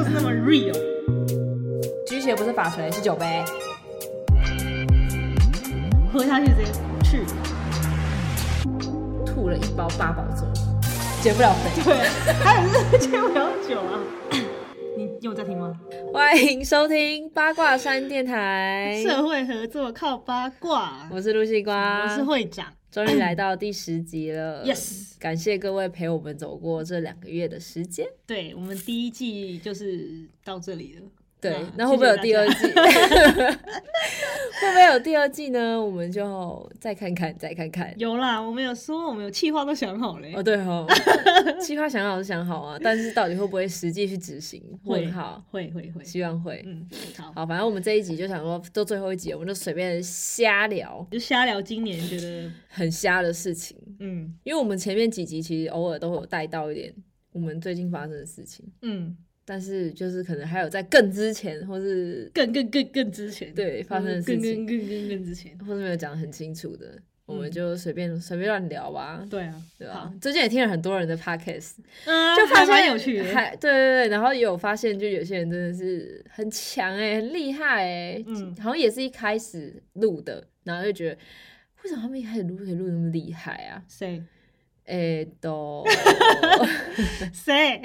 就是那么 real。举起的不是法锤，是酒杯。喝下去直接去，吐了一包八宝粥，减不了肥。对，还有是接不了酒啊。你有在听吗？欢迎收听八卦山电台，社会合作靠八卦。我是露西瓜，我是会长。终于来到第十集了 Yes 感谢各位陪我们走过这两个月的时间。对我们第一季就是到这里了。对啊，那会不会有第二季？会不会有第二季呢？我们就再看看，再看看。有啦，我们有说，我们有计划都想好嘞。哦，对哦，计划想好是想好啊，但是到底会不会实际去执行？会问号，会会会，希望会。嗯，好，好，反正我们这一集就想说，都最后一集，我们就随便瞎聊就瞎聊今年觉得，很瞎的事情，嗯因为我们前面几集其实偶尔都会有带到一点我们最近发生的事情，嗯，但是就是可能还有在更之前，或是更更更更之前，对发生的事情更更更更之前，或是没有讲得很清楚的，我们嗯就随便随便乱聊吧。对啊，对吧？最近也听了很多人的 podcast，嗯，就发还蛮现有趣的，还对对对，然后也有发现，就有些人真的是很强哎、很厉害哎、嗯好像也是一开始录的，然后就觉得为什么他们一开始录可以录那么厉害啊？谁哎、都 谁？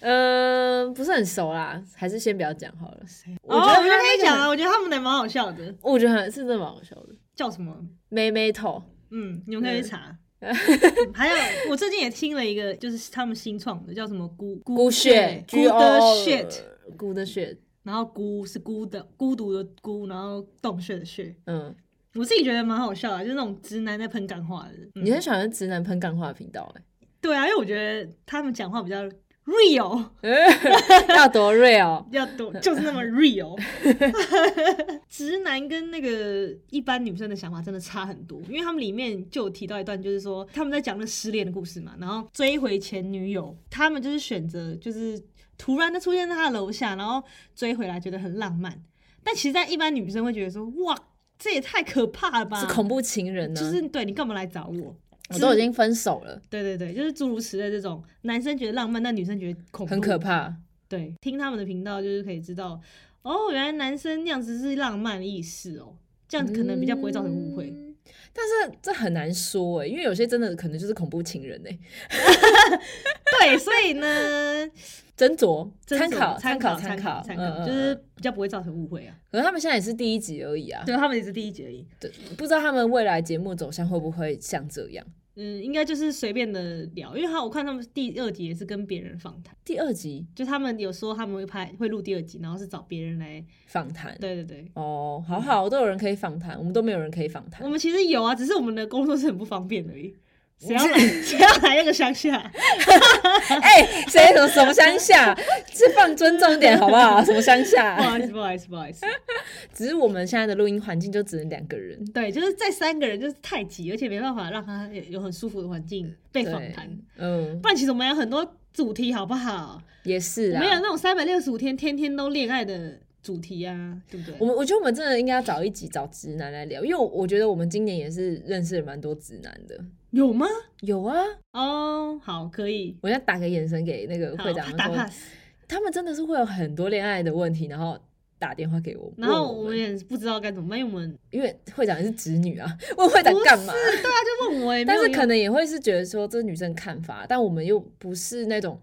嗯、不是很熟啦，还是先不要讲好了。我哦，觉得我就他那个很跟你讲啊，我觉得他们的蛮好笑的，我觉得很是真的蛮好笑的，叫什么？妹妹头，嗯，你们可以去查。嗯。还有，我最近也听了一个，就是他们新创的，叫什么？孤孤血孤的 shit，孤的 shit，然后孤是孤的孤独的孤，然后洞穴的穴。嗯，我自己觉得蛮好笑的，就是那种直男在喷干话的。嗯。你很喜欢直男喷干话的频道哎、对啊，因为我觉得他们讲话比较 real，要多 real，要多就是那么 real。直男跟那个一般女生的想法真的差很多，因为他们里面就有提到一段，就是说他们在讲那失恋的故事嘛，然后追回前女友，他们就是选择就是突然的出现在他的楼下，然后追回来，觉得很浪漫。但其实，在一般女生会觉得说，哇，这也太可怕了吧！是恐怖情人呢、就是对你干嘛来找我？我都已经分手了，对对对，就是诸如此类这种，男生觉得浪漫，但女生觉得恐怖，很可怕。对，听他们的频道就是可以知道，哦，原来男生那样子是浪漫的意识哦，这样子可能比较不会造成误会。嗯但是这很难说哎、因为有些真的可能就是恐怖情人哎、对，所以呢，斟酌参考参考参考参考，嗯嗯就是嗯比较不会造成误会啊。可是他们现在也是第一集而已啊，对，他们也是第一集而已。对，不知道他们未来节目走向会不会像这样。嗯，应该就是随便的聊，因为他我看他们第二集也是跟别人访谈，第二集就他们有说他们会拍会录第二集，然后是找别人来。访谈，对对对，哦，好好，都有人可以访谈，我们都没有人可以访谈我。们其实有啊，只是我们的工作是很不方便而已。谁要来？谁要来那个乡下？哎、谁什么什么乡下？是放尊重点好不好？什么乡下不？好意思，不好意思，不好意思。只是我们现在的录音环境就只能两个人。对，就是在三个人就是太挤，而且没办法让他有有很舒服的环境被访对谈。嗯，不然其实我们有很多主题，好不好？也是啊。没有那种三百六十五天天天都恋爱的主题啊，对不对？我们我觉得我们真的应该要找一集找直男来聊，因为我我觉得我们今年也是认识了蛮多直男的。有吗？有啊，哦，好，可以。我要打个眼神给那个好会长打说，pass。他们真的是会有很多恋爱的问题，然后打电话给我，然后我们也不知道该怎么办，因为我们因为会长是直女啊，问会长干嘛？对啊，就问我也但是可能也会是觉得说这女生看法，但我们又不是那种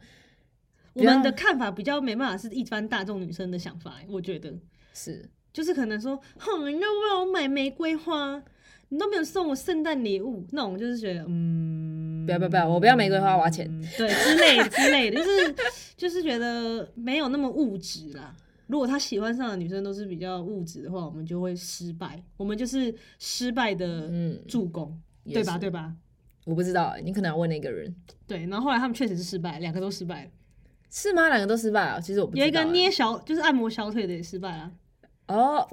我们的看法比较没办法是一般大众女生的想法，我觉得是就是可能说，哼，你都为我买玫瑰花，你都没有送我圣诞礼物，那种就是觉得，嗯，不要不要不要，我不要玫瑰花，我要钱。对之类之类的，就是 就是觉得没有那么物质啦。如果他喜欢上的女生都是比较物质的话，我们就会失败，我们就是失败的嗯助攻，也对吧？是对吧？我不知道欸，你可能要问那个人对，然后后来他们确实是失败，两个都失败了。是吗？两个都失败了，其实我不知道欸。有一个捏小，就是按摩小腿的也失败了。哦，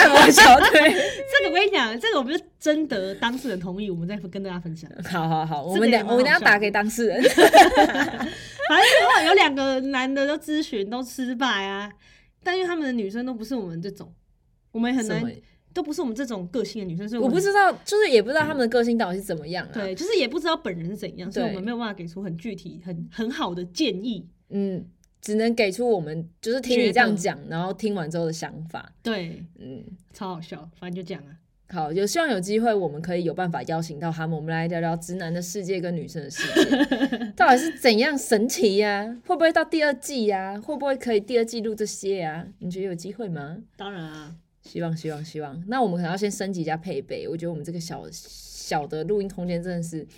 按摩小腿。这个我跟你讲，这个我们是征得当事人同意，我们再跟大家分享。好好好，我这个们等我们等下也蛮好笑打给当事人。反正后来有两个男的都咨询都失败啊，但因为他们的女生都不是我们这种，我们很难都不是我们这种个性的女生，所以我们不知道，就是也不知道他们的个性到底是怎么样啊。对，就是也不知道本人是怎样，所以我对们没有办法给出很具体、很很好的建议。嗯，只能给出我们就是听你这样讲，然后听完之后的想法。对，嗯，超好笑，反正就这样啊。好，有希望有机会我们可以有办法邀请到他们，我们来聊聊直男的世界跟女生的世界 到底是怎样神奇呀、会不会到第二季呀、会不会可以第二季录这些呀、你觉得有机会吗？当然啊，希望，希望，希望。那我们可能要先升级一下配备。我觉得我们这个小小的录音空间真的是，超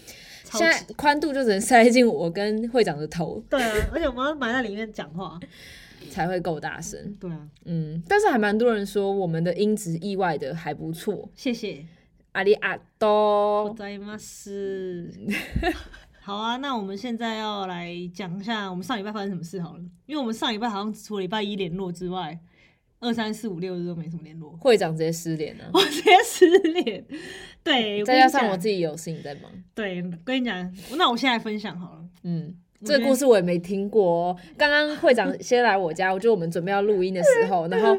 现在宽度就只能塞进我跟会长的头对啊，而且我们要埋在里面讲话。才会够大声。对啊，嗯，但是还蛮多人说我们的音质意外的还不错。谢谢。阿里阿多。好啊，那我们现在要来讲一下我们上礼拜发生什么事好了，因为我们上礼拜好像除了礼拜一联络之外，二三四五六日都没什么联络，会长直接失联了。我直接失联。对，再加上我，自己有事情在忙。对，跟你讲，那我现在分享好了。嗯，这个故事我也没听过哦。刚刚会长先来我家，我就我们准备要录音的时候，然后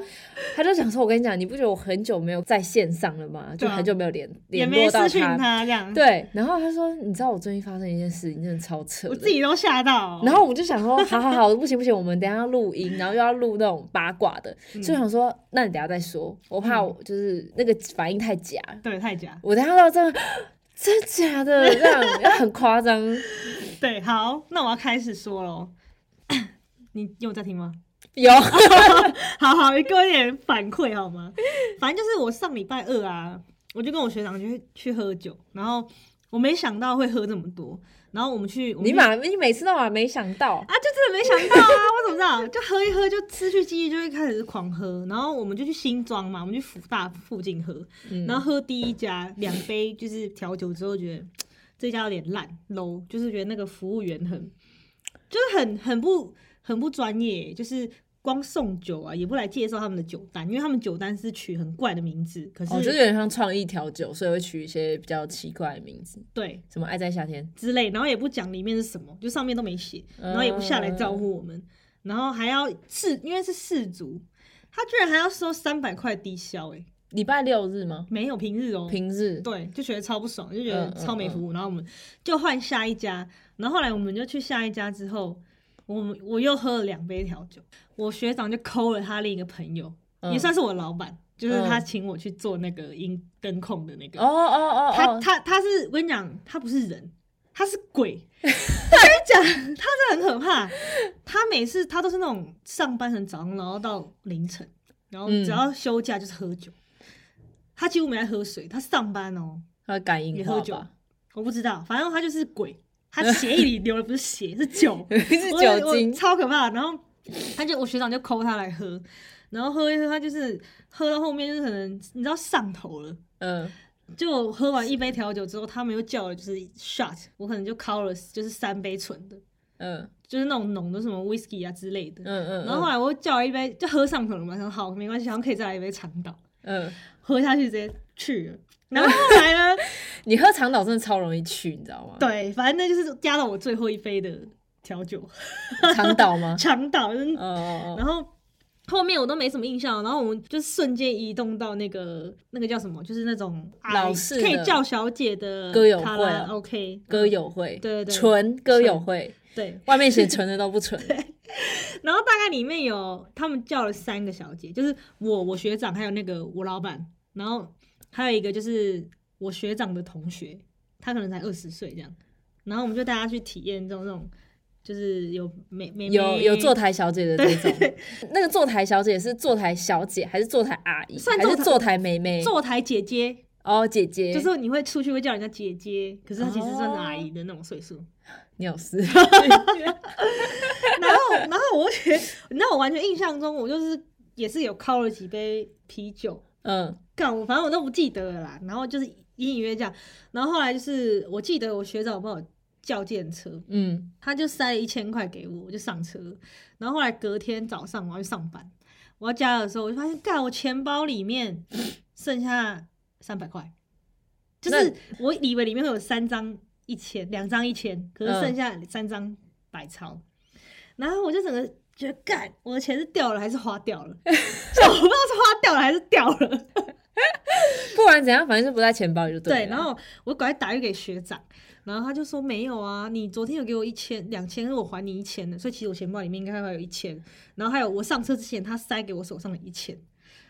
他就想说：“我跟你讲，你不觉得我很久没有在线上了吗？就很久没有联也联络到他对，然后他说：“你知道我最近发生一件事情，真的超扯的。”我自己都吓到。然后我就想说，好好好，不行不行，我们等一下要录音，然后又要录那种八卦的，嗯所以想说，那你等一下再说，我怕我就是那个反应太假，对太假，我等一下到真的真的假的这样，很夸张。对，好，那我要开始说喽。你 你有在听吗？有，好 好，你给我一点反馈好吗？反正就是我上礼拜二啊，我就跟我学长去去喝酒，然后我没想到会喝这么多，然后我们去，我们去你马你每次都嘛没想到，啊，就真的没想到啊！我怎么知道？就喝一喝，就失去记忆，就会开始狂喝。然后我们就去新庄嘛，我们去福大附近喝，嗯然后喝第一家两杯就是调酒之后，觉得 这家有点烂 low，就是觉得那个服务员很，就是很很不很不专业，就是光送酒啊，也不来介绍他们的酒单，因为他们酒单是取很怪的名字，可是、哦，就是有点像创意调酒，所以会取一些比较奇怪的名字，对。什么爱在夏天，之类，然后也不讲里面是什么，就上面都没写，然后也不下来招呼我们，然后还要试，因为是氏族，他居然还要收三百块低消，哎，礼拜六日吗？没有平日哦、平日，对，就觉得超不爽，就觉得超没服务。然后我们就换下一家，然后后来我们就去下一家之后，我们我又喝了两杯调酒，我学长就抠了他另一个朋友，嗯也算是我老板，就是他嗯请我去做那个音灯控的那个。哦哦哦他哦，他他是我跟你讲，他不是人，他是鬼。我跟你讲，他真的很可怕。他每次他都是那种上班很早上，然后到凌晨，然后嗯只要休假就是喝酒。他几乎没在喝水，他上班哦、他感应喝酒吧，我不知道，反正他就是鬼，他血液里流的不是血，是酒，是酒精，超可怕。然后他就我学长就抠他来喝，然后喝一喝，他就是喝到后面就是可能你知道上头了。嗯，就我喝完一杯调酒之后，他们又叫了就是 shot，我可能就敲了就是三杯纯的，嗯就是那种浓的什么 whisky 啊之类的。嗯嗯，然后后来我又叫了一杯，就喝上头了嘛，说好没关系，然后可以再来一杯长岛，嗯，喝下去直接去了。然后后来呢，你喝长岛真的超容易去，你知道吗？对，反正那就是加到我最后一杯的调酒，长岛吗？长岛。就是哦哦。然后后面我都没什么印象，然后我们就瞬间移动到那个那个叫什么，就是那种老式可以叫小姐的歌友会。啊 OK 歌友会，对对对。纯歌友会，对，外面写纯的都不纯，然后大概里面有他们叫了三个小姐，就是我、我学长还有那个我老板，然后还有一个就是我学长的同学，他可能才二十岁这样，然后我们就带他去体验这种这种，就是有美美有有坐台小姐的这种，那个坐台小姐是坐台小姐还是坐台阿姨，算是坐台妹妹？坐台姐姐，哦，姐姐，就是你会出去会叫人家姐姐，可是她其实算是阿姨的那种岁数。你有事，然后，然后我觉得，你知道我完全印象中，我就是也是有敲了几杯啤酒，嗯干我反正我都不记得了啦。然后就是隐隐约约这样，然后后来就是我记得我学长帮我叫电车，嗯，他就塞了一千块给我，我就上车。然后后来隔天早上我要去上班，我要加的时候，我就发现，干我钱包里面 剩下三百块，就是我以为里面会有三张一千，两张一千，可是嗯剩下三张百钞。然后我就整个觉得，干我的钱是掉了还是花掉了？就我不知道是花掉了还是掉了。不管怎样，反正就不在钱包里就对，了。然后我赶快打电话给学长，然后他就说没有啊，你昨天有给我一千两千，是我还你一千的，所以其实我钱包里面应该还有一千。然后还有我上车之前他塞给我手上的一千，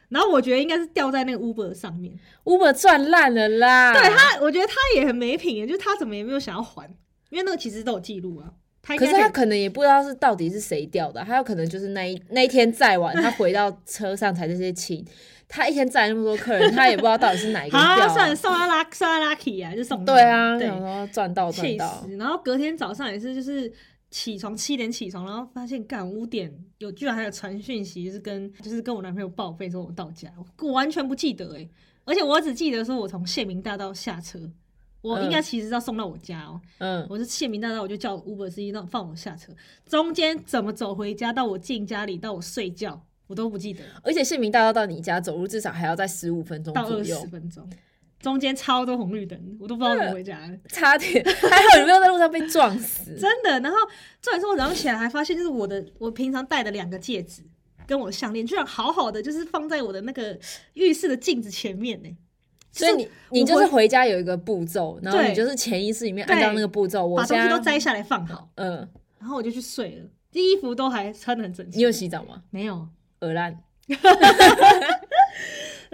然后我觉得应该是掉在那个 Uber 上面。Uber 赚烂了啦。对他，我觉得他也很没品耶，就是他怎么也没有想要还，因为那个其实都有记录啊。可是他可能也不知道是到底是谁掉的，他有可能就是那一那一天载完，他回到车上才这些亲。他一天载那么多客人，他也不知道到底是哪一个好 啊，掉、算了，送他拉送他 lucky 啊，就送对啊，对然后赚到赚气到。死。然后隔天早上也是，就是起床七点起床，然后发现干五点有居然还有传讯息，就是跟就是跟我男朋友报备说我到家，我完全不记得哎、而且我只记得说我从县民大道下车。我应该其实要送到我家哦、嗯，我是县民大道，我就叫 Uber 司机让放我下车，中间怎么走回家，到我进家里，到我睡觉，我都不记得，而且县民大道到你家走路至少还要在十五分钟到二十左右，分钟，中间超多红绿灯，我都不知道怎么回家。差点还好你没有在路上被撞死。真的。然后重点是我早上起来还发现，就是我的我平常戴的两个戒指跟我的项链，居然好好的就是放在我的那个浴室的镜子前面呢。所以你你就是回家有一个步骤，然后你就是潜意识里面按照那个步骤，我把东西都摘下来放好，嗯，然后我就去睡了，衣服都还穿的很整齐。你有洗澡吗？没有？鹅烂，然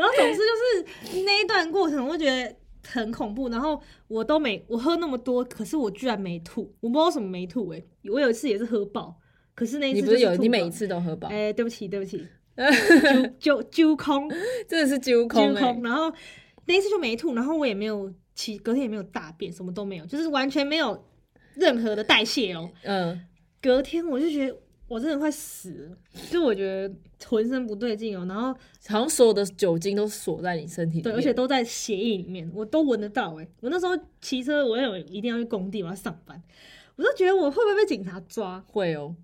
后总之就是那一段过程，我就觉得很恐怖。然后我都没我喝那么多，可是我居然没吐，我不知道为什么没吐哎、我有一次也是喝爆，可是那一次你不是有你每一次都喝饱，哎、对不起对不起，揪揪揪空。真的是揪空哎、揪空，然后那一次就没吐，然后我也没有起，隔天也没有大便，什么都没有，就是完全没有任何的代谢哦。嗯，隔天我就觉得我真的快死了，就我觉得浑身不对劲哦，然后好像所有的酒精都锁在你身体里对，而且都在血液里面，我都闻得到哎。我那时候骑车，我有一定要去工地，我要上班，我就觉得我会不会被警察抓？会哦。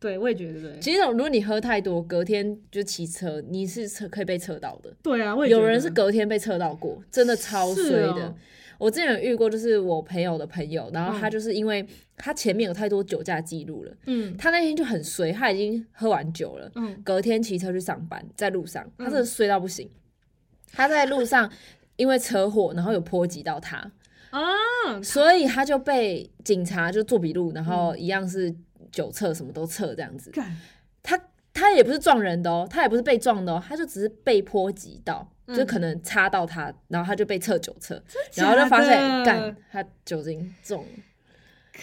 对，我也觉得对。其实如果你喝太多，隔天就骑车，你是车可以被测到的。对啊，我也觉得。有人是隔天被测到过，真的超衰的。哦我之前有遇过，就是我朋友的朋友，然后他嗯。就是因为他前面有太多酒驾记录了，嗯。他那天就很衰，他已经喝完酒了，嗯。隔天骑车去上班，在路上，他嗯真的衰到不行。他在路上因为车祸，然后有波及到他，啊，所以他就被警察就做笔录，然后嗯。一样是酒测什么都测这样子。他他也不是撞人的哦，他也不是被撞的哦，他就只是被波及到，嗯就可能擦到他，然后他就被测酒测，假然后就发现的干他酒精中。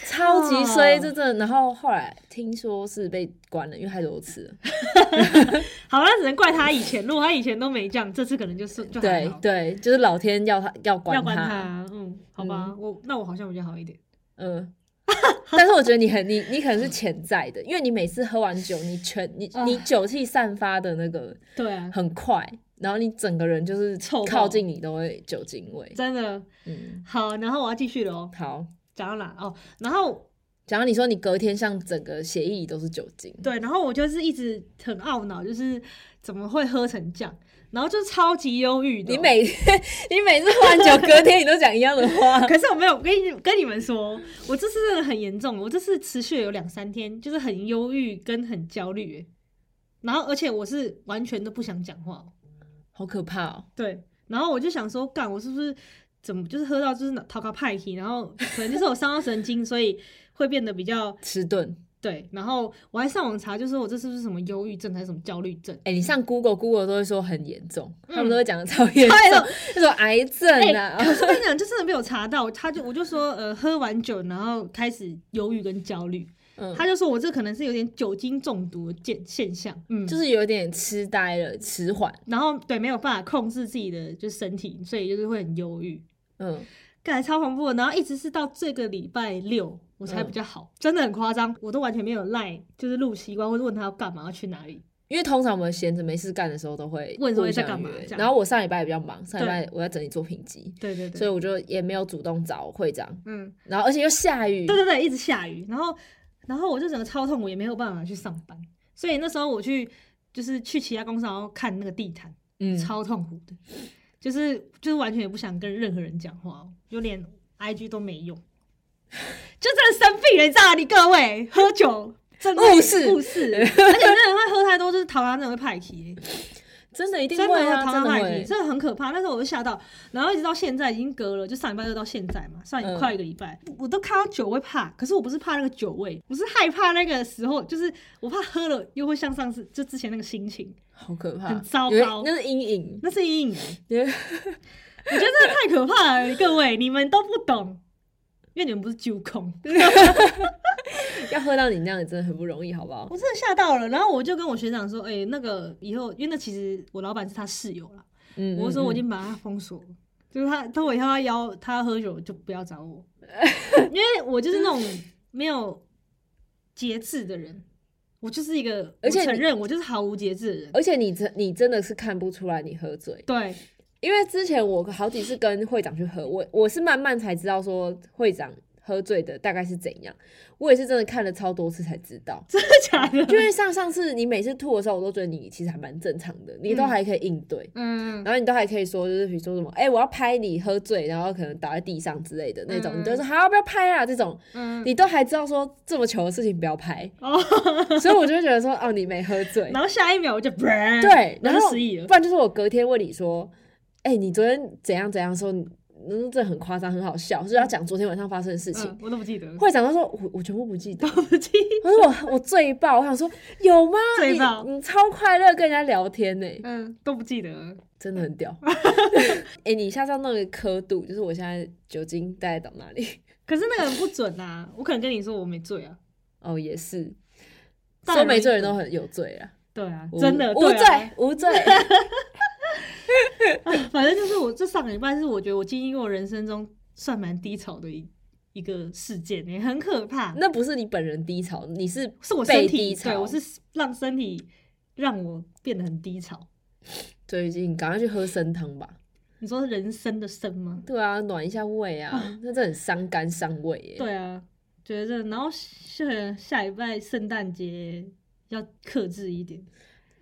超级衰，真的。然后后来听说是被关了，因为太多次了。好，那只能怪他以前，如果他以前都没这样，这次可能就是对对，就是老天要他要关要关他，嗯，好吧，嗯我那我好像比较好一点，嗯。但是我觉得你很你你可能是潜在的，因为你每次喝完酒，你全你你酒气散发的那个对。啊，很快，然后你整个人就是臭靠近你都会酒精味。真的。嗯，好，然后我要继续了哦，好。讲到哪？哦，然后假如你说你隔天像整个血液里都是酒精，对，然后我就是一直很懊恼，就是怎么会喝成这样，然后就超级忧郁你每天你每次喝完酒，隔天你都讲一样的话。可是我没有跟你跟你们说，我这次真的很严重，我这次持续了有两三天，就是很忧郁跟很焦虑，然后而且我是完全都不想讲话哦，好可怕哦！对，然后我就想说，干我是不是怎么就是喝到就是讨个派气，然后可能就是我伤到神经，所以会变得比较迟钝。对，然后我还上网查，就说我这是不是什么忧郁症还是什么焦虑症？哎、你上 Google，Google 都会说很严重，嗯他们都会讲的超严 重，那种癌症哎、啊。可是我跟你讲，就真的被我查到，他就我就说，呃，喝完酒然后开始忧郁跟焦虑，嗯，他就说我这可能是有点酒精中毒的现现象，嗯，就是有点痴呆了，迟缓。然后对没有办法控制自己的就是身体，所以就是会很忧郁，嗯，感觉超恐怖的。然后一直是到这个礼拜六我才比较好，真的很夸张，我都完全没有赖，就是录习惯或者问他要干嘛要去哪里，因为通常我们闲着没事干的时候都会问说互相在干嘛然后我上礼拜也比较忙，上礼拜我在整理作品集，对对对，所以我就也没有主动找会长。嗯，然后而且又下雨，对对对，一直下雨，然后然后我就整个超痛苦，也没有办法去上班，所以那时候我去就是去其他公司然后看那个地毯。嗯，超痛苦的，就是就是完全也不想跟任何人讲话，就连 IG 都没用，就真的生病了，你知道吗？你各位喝酒真的误事误事，而且真的会喝太多，就是讨厌那种会派气。真的一定真的会真的会。真的很可怕。那时候我就吓到，然后一直到现在已经隔了，就上礼拜二到现在嘛，上一嗯快一个礼拜，我都看到酒会怕，可是我不是怕那个酒味，我是害怕那个时候，就是我怕喝了又会像上次就之前那个心情，好可怕，很糟糕那是阴影。那是阴影 我觉得这个太可怕了，各位你们都不懂，因为你们不是酒控。要喝到你那样，真的很不容易，好不好？我真的吓到了，然后我就跟我学长说，哎、那个以后，因为那其实我老板是他室友啦，嗯，我就说我已嗯。经把他封锁了，就是他，他我以后要邀他喝酒就不要找我，因为我就是那种没有节制的人，我就是一个，而且承认我就是毫无节制的人，而且你真你真的是看不出来你喝醉，对，因为之前我好几次跟会长去喝，我我是慢慢才知道说会长喝醉的大概是怎样，我也是真的看了超多次才知道。真的假的？因为像上次你每次吐的时候，我都觉得你其实还蛮正常的，你都嗯还可以应对。嗯，然后你都还可以说，就是比如说什么，哎、我要拍你喝醉，然后可能倒在地上之类的那种，嗯你都会说好，不要拍啊，这种嗯，你都还知道说这么糗的事情不要拍，哦，所以我就会觉得说，哦，你没喝醉，然后下一秒我就，对，然然后失忆了不，然就是我隔天问你说，哎、你昨天怎样怎样说，你嗯，这很夸张，很好笑，就是要讲昨天晚上发生的事情。嗯，我都不记得，会长他说我我全部不记得，都不记我说我我醉爆，我想说有吗？醉爆你你超快乐跟人家聊天呢、嗯，都不记得。真的很屌。哎、你下次要弄一个刻度，就是我现在酒精大概到哪里？可是那个很不准啊，我可能跟你说我没醉啊。哦，也是，说没醉人都很有罪啊，对啊，真的无对啊醉 反正就是我这上个礼拜是我觉得我经历过人生中算蛮低潮的一一个事件，也很可怕。那不是你本人低潮，你是是我身体，低潮对我是让身体让我变得很低潮。最近赶快去喝参汤吧。你说人参的参吗？对啊，暖一下胃啊，那这很伤肝伤胃耶。对啊，觉得，然后下下礼拜圣诞节要克制一点。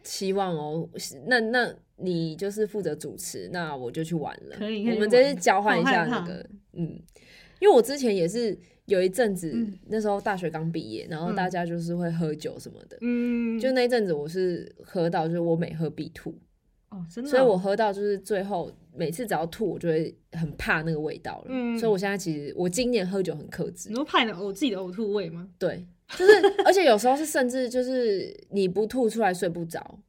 希望哦，那那你就是负责主持，那我就去玩了。可以可以我们这次交换一下那个，嗯，因为我之前也是有一阵子，嗯。那时候大学刚毕业，然后嗯。大家就是会喝酒什么的，嗯，就那一阵子我是喝到，就是我每喝必吐，哦，真的哦、所以我喝到就是最后每次只要吐，我就会很怕那个味道了。嗯。所以我现在其实我今年喝酒很克制。你，说怕你的呕自己的呕吐味吗？对，就是而且有时候是甚至就是你不吐出来睡不着。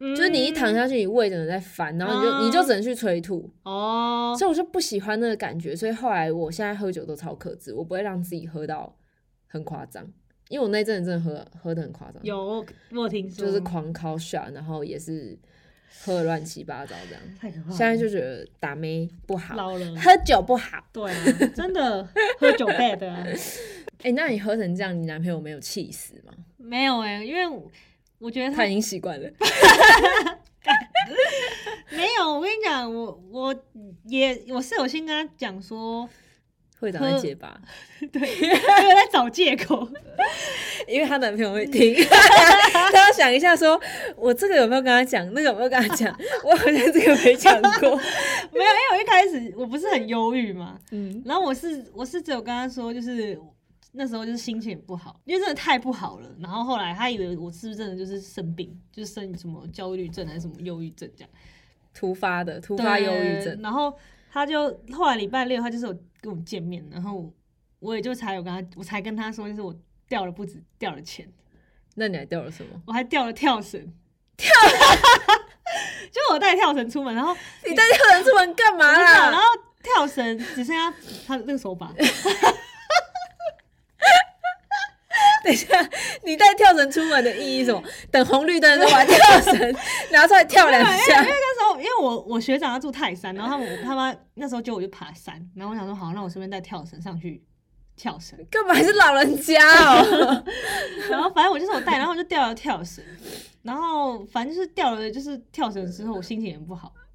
就是你一躺下去，你胃整个在翻，然后你就、嗯你就只能去催吐，哦，所以我就不喜欢那个感觉，所以后来我现在喝酒都超克制，我不会让自己喝到很夸张，因为我那阵子真的喝喝的很夸张，有我听说，就是狂烤 shot，然后也是喝的乱七八糟这样，太可怕了。现在就觉得打妹不好，老了，喝酒不好。对啊，真的喝酒 bad 啊，哎、那你喝成这样，你男朋友没有气死吗？没有哎、因为我我觉得他他已经习惯了。没有。我跟你讲，我我也我是有先跟他讲说，会长在结巴，对，我有在找借口。因为她男朋友会听，她要想一下说，我这个有没有跟他讲，那个有没有跟他讲？我好像这个没讲过。没有，因为我一开始我不是很忧郁嘛，嗯，然后我是我是只有跟他说，就是那时候就是心情也不好，因为真的太不好了。然后后来他以为我是不是真的就是生病，就是生什么焦虑症还是什么忧郁症这样，突发的突发忧郁症，然后他就后来礼拜六他就是有跟我见面，然后我也就才有跟他，我才跟他说，就是我掉了不止掉了钱，那你还掉了什么？我还掉了跳绳，跳，就我带跳绳出门，然后你带跳绳出门干嘛我就这样然啦？后跳绳只剩下他的那个手把，等一下，你带跳绳出门的意义是什么？等红绿灯的时候把跳绳 拿出来跳两下。因为我我学长他住泰山，然后他们他妈那时候就我就爬山，然后我想说好，那我顺便带跳绳上去跳绳，干嘛还是老人家哦？然后反正我就是我带，然后我就掉了跳绳，然后反正就是掉了就是跳绳之后，我心情也不好。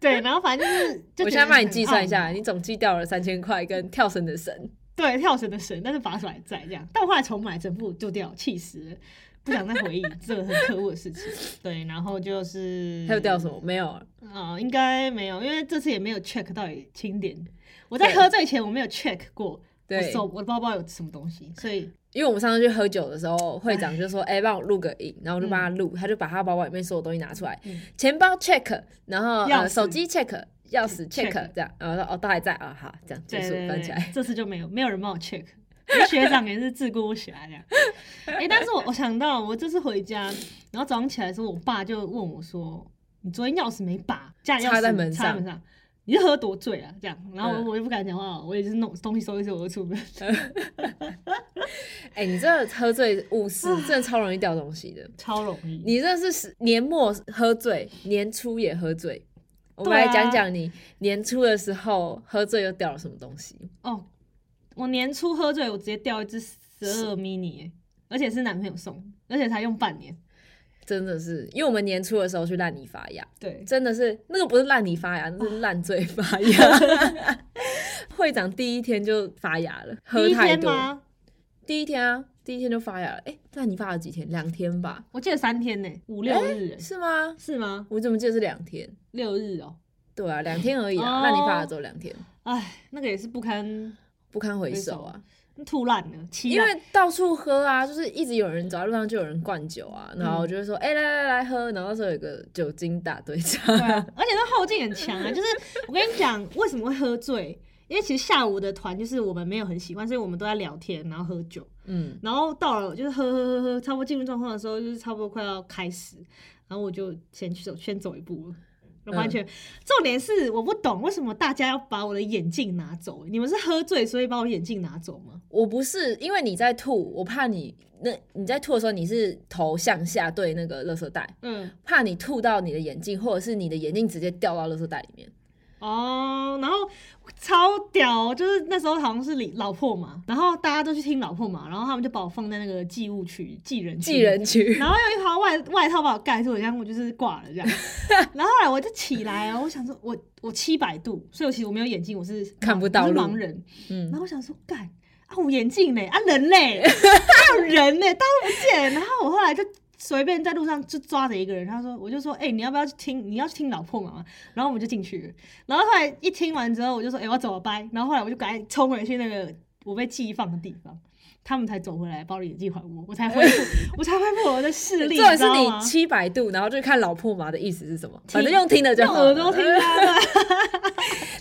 对，然后反正就是，就我现在帮你计算一下，你总计掉了三千块跟跳绳的绳。对，跳绳的绳，但是把手还在这样，但我后来重买整副就掉，气死了，不想再回忆这个很可恶的事情。对，然后就是还有掉什么？没有啊。啊、应该没有，因为这次也没有 check 到底清点。我在喝醉前我没有 check 过我对手我的包包有什么东西，所以因为我们上次去喝酒的时候，会长就说：“哎、帮我录个影。”然后我就帮他录，他就把他包包里面所有东西拿出来，嗯钱包 check，然后呃手机 check，钥匙 check，check 这样，然后说：“哦，都还在啊，好，这样结束，关起来。这次就没有没有人帮我 check，学长也是自顾不暇这样。哎、但是我我想到我这次回家，然后早上起来的时候，我爸就问我说：“你昨天钥匙没拔，家里钥匙插在门上插在门上。”你是喝多醉啊？这样，然后我就不敢讲话，我也是弄东西收一收我就出门。哎、你这喝醉误事，真的超容易掉东西的。超容易。你这是年末喝醉，年初也喝醉。我们来讲讲你年初的时候喝醉又掉了什么东西。哦，我年初喝醉，我直接掉一只十二 mini，、欸、而且是男朋友送，而且才用半年。真的是，因为我们年初的时候去烂泥发芽，对，真的是那个不是烂泥发芽，那是烂醉发芽。会长第一天就发芽了，喝太多。第一天啊，第一天就发芽了。哎、烂泥发了几天？两天吧？我记得三天呢、五六日、欸是吗？是吗？我怎么记得是两天？六日哦、对啊，两天而已啊。哦烂泥发了只有两天，哎，那个也是不堪不堪回首啊。吐烂了，气因为到处喝啊，就是一直有人走在路上就有人灌酒啊，然后就会说，哎、来来来喝，然后那时候有个酒精大队长，对啊，而且那后劲很强啊。就是我跟你讲，为什么会喝醉？因为其实下午的团就是我们没有很喜欢，所以我们都在聊天，然后喝酒。嗯，然后到了就是喝喝喝喝，差不多进入状况的时候，就是差不多快要开始，然后我就先去走，先走一步了。完全，重点是我不懂为什么大家要把我的眼镜拿走？你们是喝醉所以把我眼镜拿走吗？我不是因为你在吐，我怕你那你在吐的时候你是头向下对那个垃圾袋，嗯，怕你吐到你的眼镜，或者是你的眼镜直接掉到垃圾袋里面。哦，然后超屌哦，就是那时候好像是李老破嘛，然后大家都去听老破嘛，然后他们就把我放在那个寄物区、寄人区寄人区，然后用一条外外套把我盖住，好像我就是挂了这样。然后后来我就起来哦，我想说我我七百度，所以我其实我没有眼镜，我是看不到盲人。嗯然，后我想说干啊，我眼镜嘞啊人嘞，还有人嘞，到处不见。然后我后来就。随便在路上就抓着一个人，他说，我就说，哎、你要不要去听？你要去听老破嘛？然后我们就进去了。然后后来一听完之后，我就说，哎、我要走了，拜。然后后来我就赶紧冲回去那个我被寄放的地方，他们才走回来把我的眼镜还我，我才恢复，我才恢复我的视力。重点是你七百度，然后就看老破嘛的意思是什么，反正用听的就。耳朵听啊，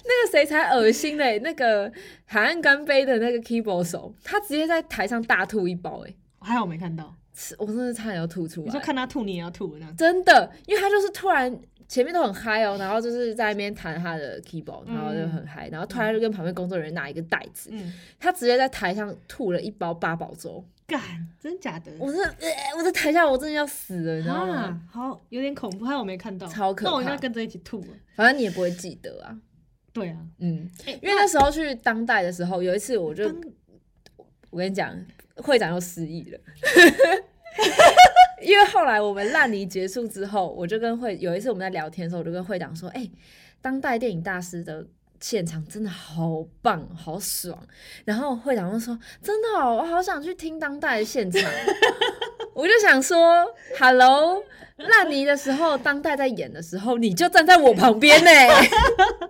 那个谁才恶心嘞？那个海岸干杯的那个 keyboard 手，他直接在台上大吐一包、欸，还好我没看到。吃我真的差点要吐出来你说来。看他吐，你也要吐。真的，因为他就是突然前面都很嗨哦，然后就是在那边弹他的 keyboard，然后就很嗨，然后突然就跟旁边工作人员拿一个袋子，嗯，他直接在台上吐了一包八宝粥。干，真假的？我真的，呃我在台下我真的要死了，你知道吗？啊，好有点恐怖，还好我没看到，超可怕那我应该跟着一起吐了。反正你也不会记得啊。对啊，嗯，欸因为那时候去当代的时候，有一次我就当我跟你讲，会长又失忆了。因为后来我们烂泥结束之后，我就跟会有一次我们在聊天的时候，我就跟会长说：“哎、当代电影大师的现场真的好棒，好爽。”然后会长就说：“真的、哦，我好想去听当代的现场。” 我就想说：“Hello，烂泥的时候，当代在演的时候，你就站在我旁边呢。”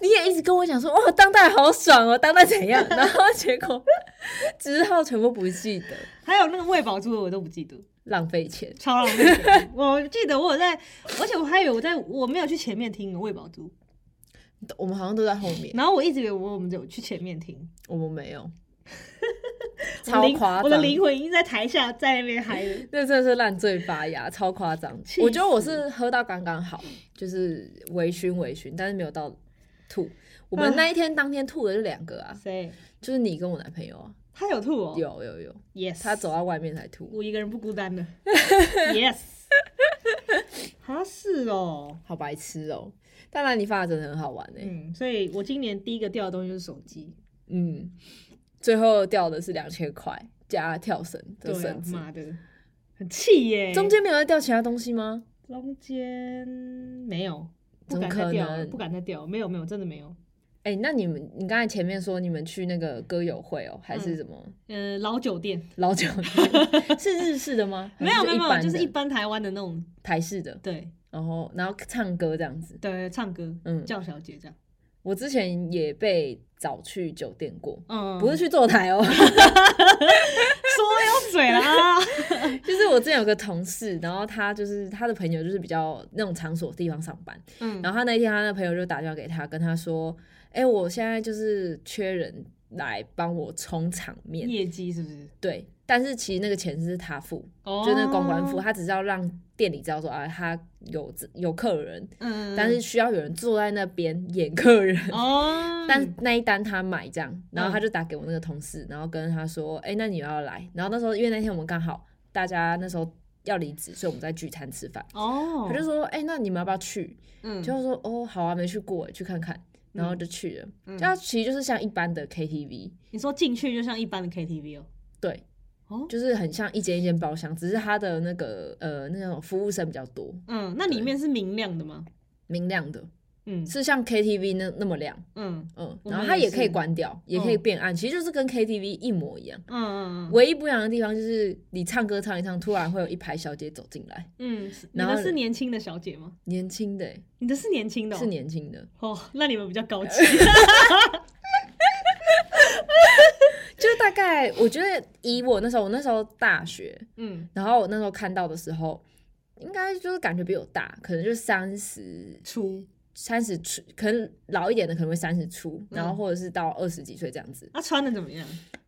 你也一直跟我讲说，哇，当代好爽哦，当代怎样？然后结果之后全部不记得，还有那个喂饱猪的我都不记得，浪费钱。超浪费钱。我记得我有在，而且我还以为我在我没有去前面听喂饱猪，我们好像都在后面，然后我一直以为我我们有去前面听，我们没有，超夸张。我的灵魂已经在台下在那边嗨了。那真的是烂醉发芽，超夸张。我觉得我是喝到刚刚好，就是微醺微醺，但是没有到吐。我们啊那一天当天吐的就两个啊，谁？就是你跟我男朋友啊，他有吐哦。有有有，Yes，他走到外面才吐，我一个人不孤单的。yes，他是哦。好白痴哦。但烂泥发芽真的很好玩哎、嗯，所以我今年第一个掉的东西就是手机。嗯，最后掉的是两千块加跳绳的对啊绳，子，妈的，很气耶。中间没有再掉其他东西吗？中间没有，不敢再掉不敢再掉，没有没有，真的没有。哎、那你们，你刚才前面说你们去那个歌友会哦、还是嗯什么呃，老酒店老酒店？是日式的吗？没有没有没有，就是一般台湾的那种，台式的，对然后然后唱歌这样子。对，唱歌，嗯叫小姐这样。我之前也被找去酒店过，嗯，不是去坐台哦，说有嘴啦。就是我之前有个同事，然后他就是他的朋友就是比较那种场所地方上班，嗯，然后他那天他那朋友就打电话给他，跟他说，哎、我现在就是缺人来帮我充场面，业绩是不是？对，但是其实那个钱是他付，哦就是那个公关付，他只是要让店里知道说啊，他有有客人，嗯，但是需要有人坐在那边演客人。哦，但那一单他买这样，然后他嗯就打给我那个同事，然后跟他说：“哎、那你要来？”然后那时候因为那天我们刚好大家那时候要离职，所以我们在聚餐吃饭。哦，他就说：“哎、那你们要不要去？”嗯，就说：“哦，好啊，没去过，去看看。”然后就去了。嗯就它其实就是像一般的 KTV，你说进去就像一般的 KTV 哦，对，哦，就是很像一间一间包厢，只是它的那个呃那种服务生比较多，嗯，那里面是明亮的吗？明亮的，嗯是像 KTV 那那么亮。嗯嗯，然后它也可以是关掉，也可以嗯变暗，其实就是跟 KTV 一模一样。嗯嗯唯一不一样的地方就是你唱歌唱一唱，突然会有一排小姐走进来，嗯，你的是年轻的小姐吗？年轻的欸、你的是年轻的哦，是年轻的，哦，那你们比较高级。就大概我觉得以我那时候，我那时候大学，嗯，然后我那时候看到的时候，应该就是感觉比我大，可能就三十出三十出，可能老一点的可能会三十出，嗯然后或者是到二十几岁这样子，他穿的怎么样？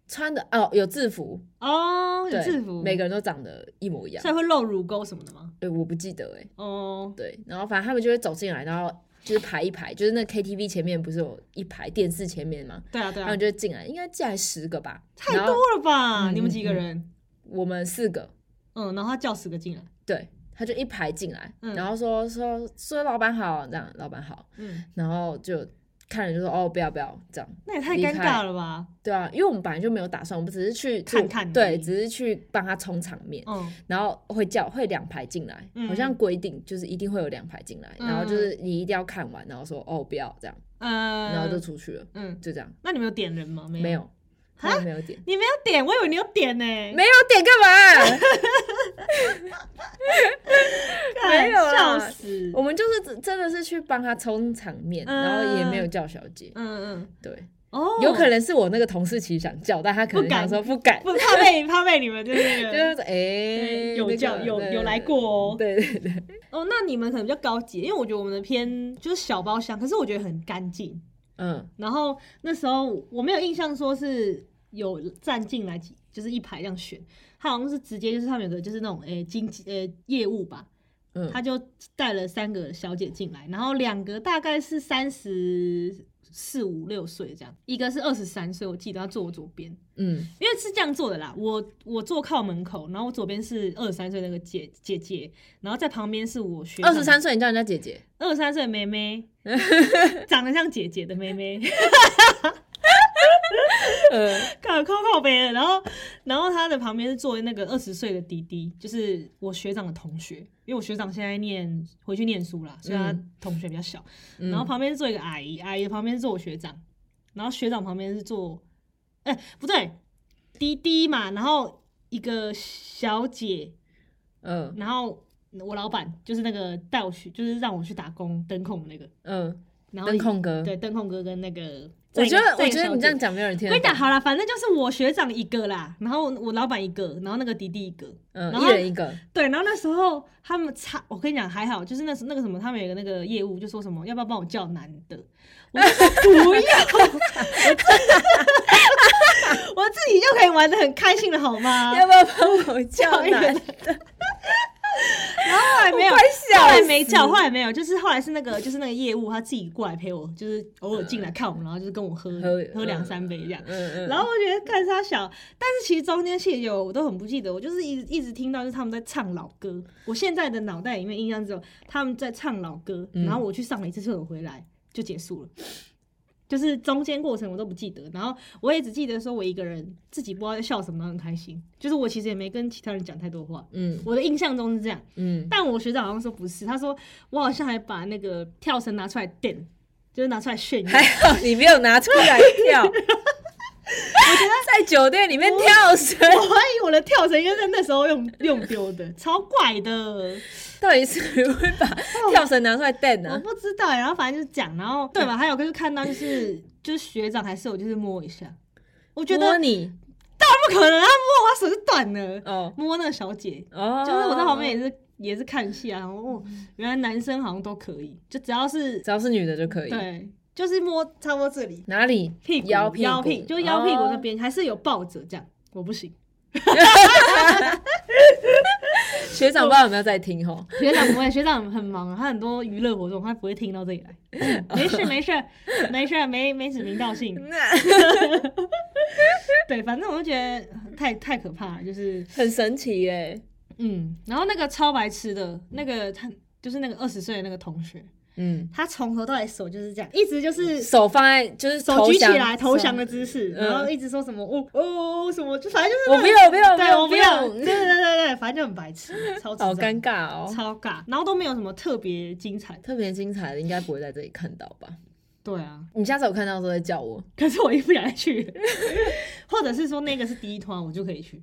穿的哦有制服，哦，有，制服，每个人都长得一模一样所，以会露乳沟什么的吗？对，我不记得哎、哦，对，然后反正他们就会走进来，然后就是排一排，就是那 KTV 前面不是有一排电视前面吗？对啊对啊然后，就进来，应该进来十个吧，太多了吧？嗯你们几个嗯人？我们四个，嗯，然后他叫十个进来，对，他就一排进来，嗯然后说说说老板好，这样老板好，嗯，然后就看人就说哦不要不要这样，那也太尴尬了吧？对啊，因为我们本来就没有打算，我们只是去看看对，只是去帮他充场面，嗯。然后会叫会两排进来，嗯。好像规定就是一定会有两排进来，嗯然后就是你一定要看完，然后说哦不要这样，嗯，然后就出去了，嗯，就这样，那你们有点人吗？没没有，他们没有点，你没有点，我以为你有点呢。没有点干嘛？干没有啦。笑死。我们就是真真的是去帮他充场面，嗯。然后也没有叫小姐，嗯嗯，对，哦，有可能是我那个同事其实想叫，但他可能不敢。想说不敢，不怕被 怕被你们就是那就是哎、有那个叫有有来过哦。对对对，哦，那你们可能比较高级，因为我觉得我们的偏就是小包厢，可是我觉得很干净。嗯。然后那时候我没有印象说是有站进来几，就是一排这样选，他好像是直接就是他们有个就是那种诶、经济诶业务吧，嗯，他就带了三个小姐进来，然后两个大概是三十四五六岁这样，一个是二十三岁，我记得他坐我左边，嗯。因为是这样坐的啦，我我坐靠门口，然后我左边是二十三岁那个姐姐姐，然后在旁边是我学二十三岁你叫人家姐姐，二十三岁的妹妹，长得像姐姐的妹妹，呃，靠靠靠背的，然后然后他的旁边是坐那个二十岁的弟弟，就是我学长的同学，因为我学长现在念回去念书啦，所以他嗯同学比较小，嗯。然后旁边是坐一个阿姨，阿姨旁边是坐我学长，然后学长旁边是坐，哎、不对，弟弟嘛，然后一个小姐，嗯。然后我老板就是那个带我去，就是让我去打工灯控的那个，嗯，然后灯控哥，对灯控哥跟那个，我觉得我觉得你这样。讲没有人听我跟你讲，好了，反正就是我学长一个啦，然后我老板一个，然后那个弟弟一个，嗯，一人一个，对，然后那时候他们差，我跟你讲还好，就是那时那个什么，他们有个那个业务就说什么要不要帮我叫男的，我就说不要 我自己就可以玩的很开心了，好吗？要不要帮我叫男男 然后后来没有，后来没叫，后来没有，就是后来是那个就是那个业务他自己过来陪我，就是偶尔进来看我们，然后就是跟我喝喝喝两三杯这样。嗯嗯，然后我觉得看他小，但是其实中间其实有我都很不记得，我就是一直一直听到就是他们在唱老歌。我现在的脑袋里面印象只有他们在唱老歌，嗯然后我去上了一次厕所回来就结束了，就是中间过程我都不记得。然后我也只记得说我一个人自己不知道在笑什么，很开心。就是我其实也没跟其他人讲太多话，嗯我的印象中是这样。嗯，但我学长好像说不是，他说我好像还把那个跳绳拿出来垫，就是拿出来炫耀。还好你没有拿出来跳，在酒店里面跳绳，我怀疑我的跳绳应该在那时候用用丢的，超怪的。到底是谁会把跳绳拿出来蹬我？不知道欸，然后反正就是讲，然后对吧？还有就是看到就是就是学长还是我就是摸一下，我觉得摸你不可能，他摸我手是短的，哦摸那个小姐，哦，就是我在旁边也是也是看戏啊，然后哦，原来男生好像都可以，就只要是只要是女的就可以。对，就是摸差不多这里哪里？屁股腰屁股腰屁就腰屁股那哦边，还是有抱着这样，我不行。学长不知道有没有在听吼？学长不会，学长很忙，他很多娱乐活动，他不会听到这里来。没事没事 没事，没没指名道姓。对，反正我就觉得太太可怕了，就是很神奇耶。嗯，然后那个超白痴的那个他就是那个二十岁的那个同学，嗯，他从头到尾手就是这样，一直就是手放在就是手举起降来投降的姿势，嗯然后一直说什么哦哦什么，就反正就是我不要，我不要，对我不要，不对对对对，反正就很白痴，超智好尴尬哦。超尬，然后都没有什么特别精彩。特别精彩的应该不会在这里看到吧？对啊，你下次有看到的时候再叫我。可是我一不想再去，或者是说那个是第一团，我就可以去，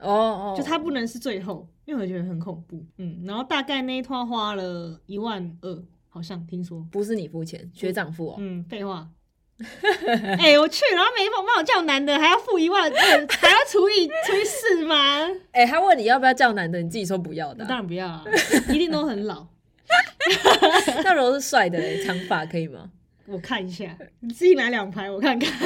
哦哦，就它不能是最后，因为我觉得很恐怖。嗯，然后大概那一团花了一万二，好像听说。不是你付钱，学长付哦。嗯，废话。哎、我去，然后没帮帮我叫男的，还要付一万二，还要除以除以四吗？哎，他问你要不要叫男的，你自己说不要的。当然不要啊，一定都很老。那如果是帅的嘞，长发可以吗？我看一下，你自己拿两排我看看。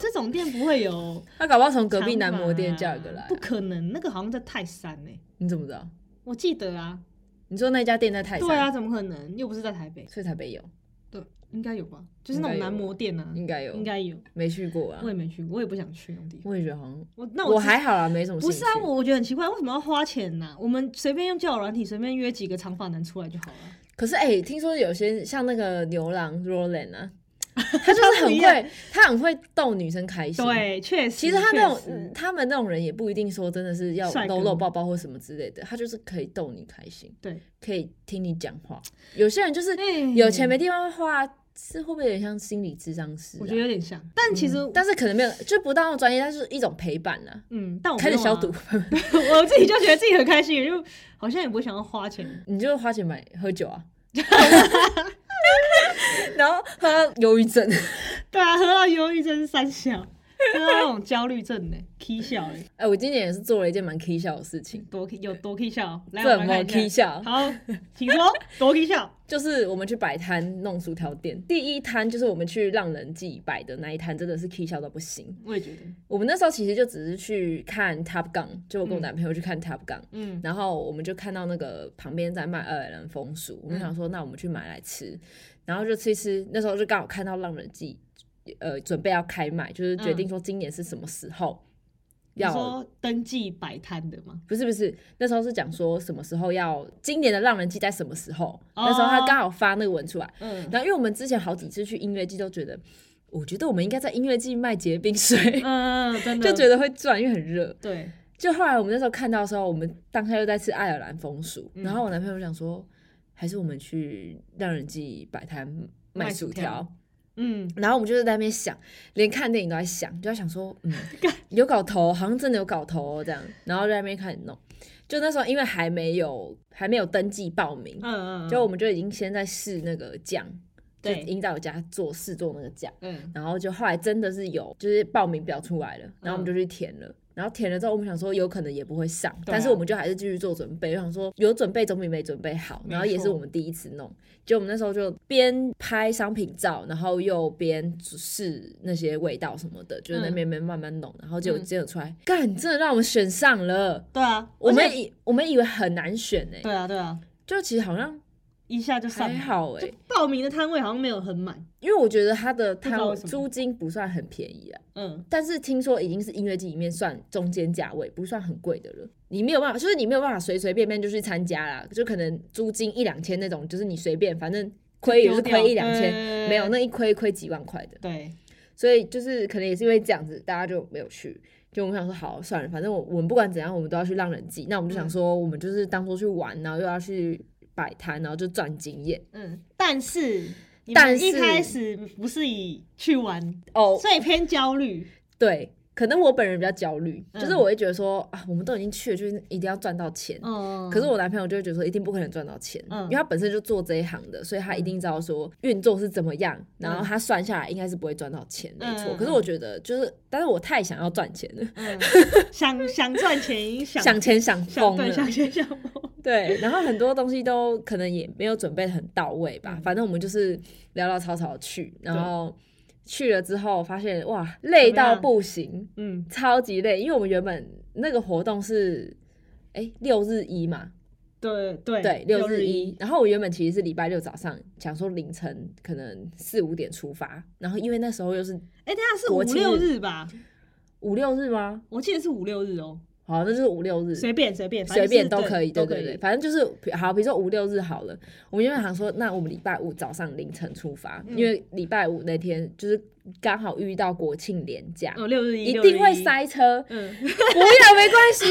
这种店不会有他搞不好从隔壁男模店叫一个来啊。不可能，那个好像在泰山呢、你怎么知道？我记得啊。你说那家店在泰山？对啊，，怎么可能？又不是在台北。所以台北有，对，应该有吧？就是那种男模店啊，应该有，应该有。没去过啊我。也没去过，我也不想去那种地方。我也觉得好像，我那我只还好啦，没什么。不是啊，我我觉得很奇怪，为什么要花钱呢、我们随便用交友软体，随便约几个长发男出来就好了。可是哎、听说有些像那个牛郎 Roland 啊，他就是很会，他很会逗女生开心。，对，确实。其实他那种嗯他们那种人也不一定说真的是要搂搂抱抱或什么之类的，他就是可以逗你开心，对，可以听你讲话。有些人就是哎有钱没地方花，是会不会有点像心理智商师、啊？我觉得有点像，但其实，但是可能没有，就不到那么专业，但是一种陪伴呐、嗯，但我开始消毒，我自己就觉得自己很开心，就好像也不会想要花钱。你就花钱买喝酒啊，然后喝到忧郁症。对啊，喝到忧郁症是三小，喝到那种焦虑症呢，K 笑哎，哎、我今年也是做了一件蛮 k 笑的事情，多 K 有多 K 笑，来我怎么们来 k。笑？好，请说多 K 笑。就是我们去摆摊弄薯条店，第一摊就是我们去浪人记摆的那一摊，真的是 k 笑到不行。我也觉得，我们那时候其实就只是去看 Top Gun，就我跟我男朋友去看 Top Gun，、嗯，然后我们就看到那个旁边在卖爱尔兰风薯，我们嗯想说那我们去买来吃，然后就吃一吃。那时候就刚好看到浪人记，呃，准备要开卖，就是决定说今年是什么时候、要。登记摆摊的吗？不是不是，那时候是讲说什么时候要今年的浪人季在什么时候？哦那时候他刚好发那个文出来，嗯然后因为我们之前好几次去音乐季都觉得，我觉得我们应该在音乐季卖结冰水，嗯，真的 就觉得会赚，因为很热。对，就后来我们那时候看到的时候，我们当下又在吃爱尔兰风薯，嗯然后我男朋友想说，还是我们去让人记摆摊卖卖薯条。嗯，然后我们就是在那边想，连看电影都在想，就在想说，嗯，有搞头，好像真的有搞头哦，这样。然后就在那边开始弄，就那时候因为还没有还没有登记报名，嗯嗯，就我们就已经先在试那个酱，就对引导家做试做那个酱，嗯然后就后来真的是有，就是报名表出来了，然后我们就去填了。然后填了之后，我们想说有可能也不会上，啊但是我们就还是继续做准备，我想说有准备总比没准备好。然后也是我们第一次弄，就我们那时候就边拍商品照，然后又边试那些味道什么的，就在那边边慢慢弄，然后结果嗯结果出来，干、真的让我们选上了。对啊，我们以我们以为很难选呢、对啊对啊，就其实好像一下就上了，还好哎、就报名的摊位好像没有很满，因为我觉得它的摊租金不算很便宜啊，嗯，但是听说已经是音乐季里面算中间价位，不算很贵的了。你没有办法，就是你没有办法随随便便就去参加啦，就可能租金一两千那种，就是你随便，反正亏也是亏一两千，对没有那一亏亏几万块的。对，所以就是可能也是因为这样子，大家就没有去。就我们想说，好算了，反正我我们不管怎样，我们都要去浪人季。那我们就想说，我们就是当做去玩，然后又要去摆摊，然后就赚经验。嗯，但是你但一开始不是以去玩，哦，所以偏焦虑。对，可能我本人比较焦虑，就是嗯我会觉得说啊，我们都已经去了，就是一定要赚到钱。嗯，可是我男朋友就会觉得说，一定不可能赚到钱，嗯。因为他本身就做这一行的，所以他一定知道说运作是怎么样，然后他算下来应该是不会赚到钱，没错。嗯可是我觉得就是，但是我太想要赚钱了，嗯，想想赚钱，想想钱想疯了，想想钱想疯。对，然后很多东西都可能也没有准备得很到位吧，嗯。反正我们就是潦潦草草去，然后去了之后发现哇，累到不行，嗯超级累，因为我们原本那个活动是哎六日一嘛，对对对，六日一一。然后我原本其实是礼拜六早上想说凌晨可能四五点出发，然后因为那时候又是哎，等下是五六日吧？五六日吗？我记得是五六日哦，好，那就是五六日，随便随便随便都可以，对对对，以。反正就是好，比如说五六日好了，我们原本想说，那我们礼拜五早上凌晨出发，嗯因为礼拜五那天就是刚好遇到国庆连假，哦，六日一一定会。塞车，嗯，不要没关系，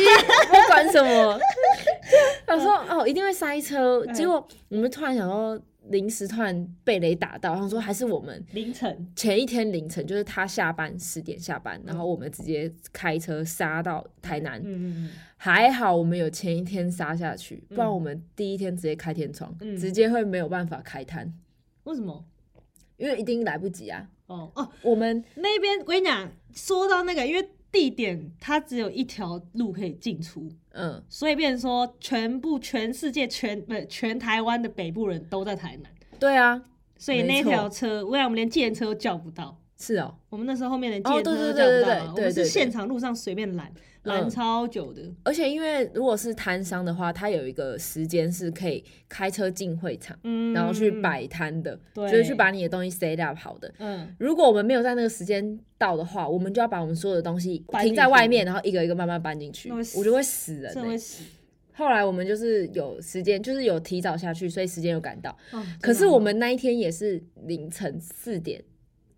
不管什么。想说哦，一定会塞车，嗯结果我们突然想说，临时突然被雷打到，他说还是我们凌晨。前一天凌晨，就是他下班十点下班，然后我们直接开车杀到台南。嗯嗯还好我们有前一天杀下去，不然嗯我们第一天直接开天窗，嗯直接会没有办法开摊，为什么？因为一定来不及啊。哦哦，我们那边我跟你讲，说到那个，因为地点它只有一条路可以进出，嗯，所以变成说全部全世界全不是全台湾的北部人都在台南，对啊，所以那条车，我想我们连计程车都叫不到。是哦，我们那时候后面连计程哦对对车都叫不到我们是现场路上随便拦，拦嗯超久的。而且因为如果是摊商的话，他有一个时间是可以开车进会场，嗯，然后去摆摊的，对就是去把你的东西 set up 好的。嗯，如果我们没有在那个时间到的话，我们就要把我们所有的东西停在外面，然后一个一个慢慢搬进去，我就会死人、欸真会。死。后来我们就是有时间，就是有提早下去，所以时间有赶到。哦可是我们那一天也是凌晨四点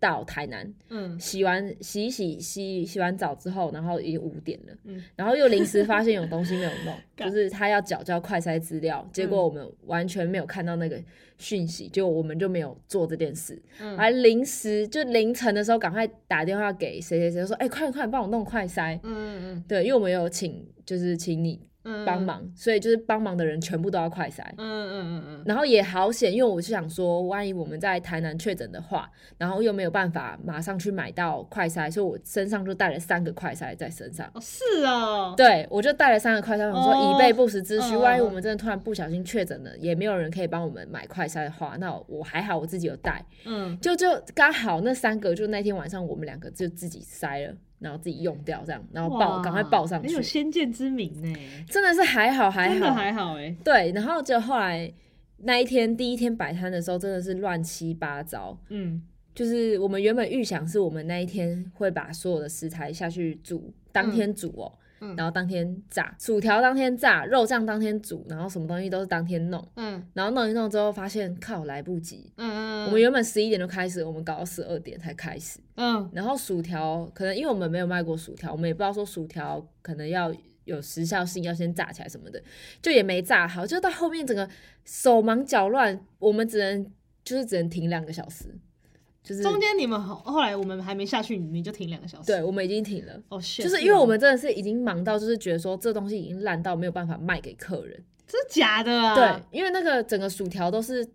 到台南，嗯。洗完洗一洗洗洗完澡之后，然后已经五点了，嗯。然后又临时发现有东西没有弄，就是他要缴交快筛资料，结果嗯。我们完全没有看到那个讯息，结果我们就没有做这件事，嗯。还临时就凌晨的时候赶快打电话给谁谁谁说，哎、快点快点帮我弄快筛，嗯嗯对，因为我们有请就是请你嗯，帮忙，所以就是帮忙的人全部都要快筛。嗯。嗯嗯嗯嗯然后也好险，因为我是想说，万一我们在台南确诊的话，然后又没有办法马上去买到快筛，所以我身上就带了三个快筛在身上。哦，是哦，对，我就带了三个快筛，我说哦以备不时之需，哦万一我们真的突然不小心确诊了，也没有人可以帮我们买快筛的话，那我还好，我自己有带，嗯，就就刚好那三个，就那天晚上我们两个就自己筛了，然后自己用掉这样，然后报哇赶快报上去很有，先见之明呢，真的是还好还真的好，还好哎。对，然后就后来那一天第一天摆摊的时候，真的是乱七八糟。嗯就是我们原本预想是我们那一天会把所有的食材下去煮，当天煮哦、嗯然后当天炸，薯条当天炸，肉酱当天煮，然后什么东西都是当天弄。嗯然后弄一弄之后，发现靠来不及。嗯，我们原本十一点就开始，我们搞到十二点才开始。嗯然后薯条可能因为我们没有卖过薯条，我们也不知道说薯条可能要有时效性，要先炸起来什么的，就也没炸好，就到后面整个手忙脚乱，我们只能就是只能停两个小时，就是中间你们后后来我们还没下去，你们就停两个小时。对，我们已经停了。哦，是就是因为我们真的是已经忙到，就是觉得说这东西已经烂到没有办法卖给客人。真的假的啊？对，因为那个整个薯条都是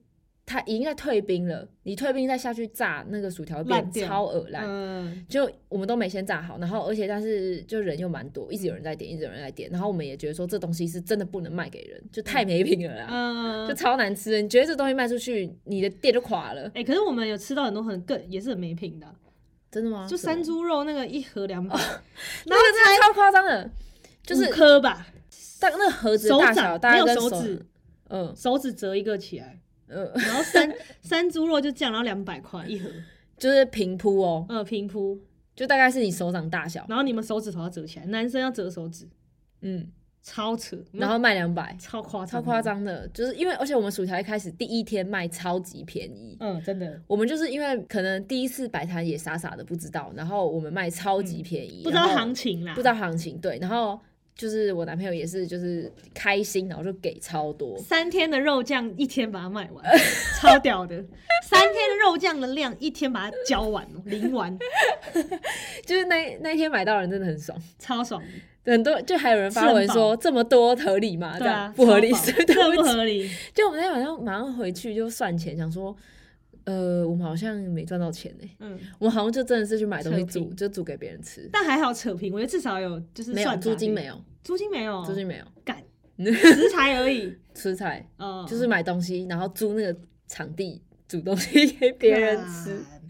它已经在退冰了，你退冰再下去炸，那个薯条会变烂掉。超恶烂。嗯。就我们都没先炸好，然后而且但是就人又蛮多，一直有人在点，一直有人在点，然后我们也觉得说这东西是真的不能卖给人，就太没品了啦，嗯，就超难吃。你觉得这东西卖出去，你的店就垮了，哎、可是我们有吃到很多很更也是很没品的。啊、真的吗？就山猪肉那个一盒两百、那个真的超夸张的，就是颗吧，但那个盒子大小大概跟手指，嗯。手指折一个起来，嗯，然后三 三猪肉就这样，然后两百块一盒，就是平铺哦，呃，平铺，就大概是你手掌大小，然后你们手指头要折起来，男生要折手指，嗯，超扯，然后卖两百，超夸张，超夸，张的，就是因为而且我们薯条一开始第一天卖超级便宜，嗯，真的。我们就是因为可能第一次摆摊也傻傻的不知道，然后我们卖超级便宜，嗯不知道行情啦，不知道行情，对，然后就是我男朋友也是就是开心，然后就给超多，三天的肉酱一天把它卖完，超屌的。三天的肉酱的量一天把它浇完哦，淋完，就是那那一天买到人真的很爽，超爽。很多就还有人发文说这么多合理吗？对啊，不合理，超 对棒真的不起不合理。就我们那天晚上马上回去就算钱，想说，呃，我们好像没赚到钱呢、嗯，我们好像就真的是去买东西煮，就煮给别人吃，但还好扯平，我觉得至少有就是没有算，租金没有，租金没有，租金没有，干 食材而已。食材 嗯，就是买东西，然后租那个场地煮东西给 别人吃。干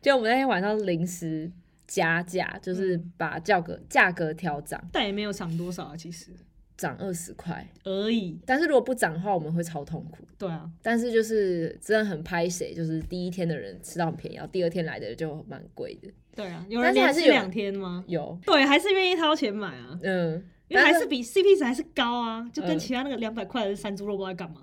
就我们那天晚上临时加价，就是嗯把价格价格调涨，但也没有涨多少啊，其实涨二十块。而已。但是如果不涨的话，我们会超痛苦。对啊，但是就是真的很拍谁，就是第一天的人吃到很便宜，然后第二天来的就蛮贵的。对啊，有但人是还是有连吃两天吗？有，对，还是愿意掏钱买啊，嗯，因为还是比 CP 值还是高啊，就跟嗯其他那个两百块的山猪肉不知道在干嘛。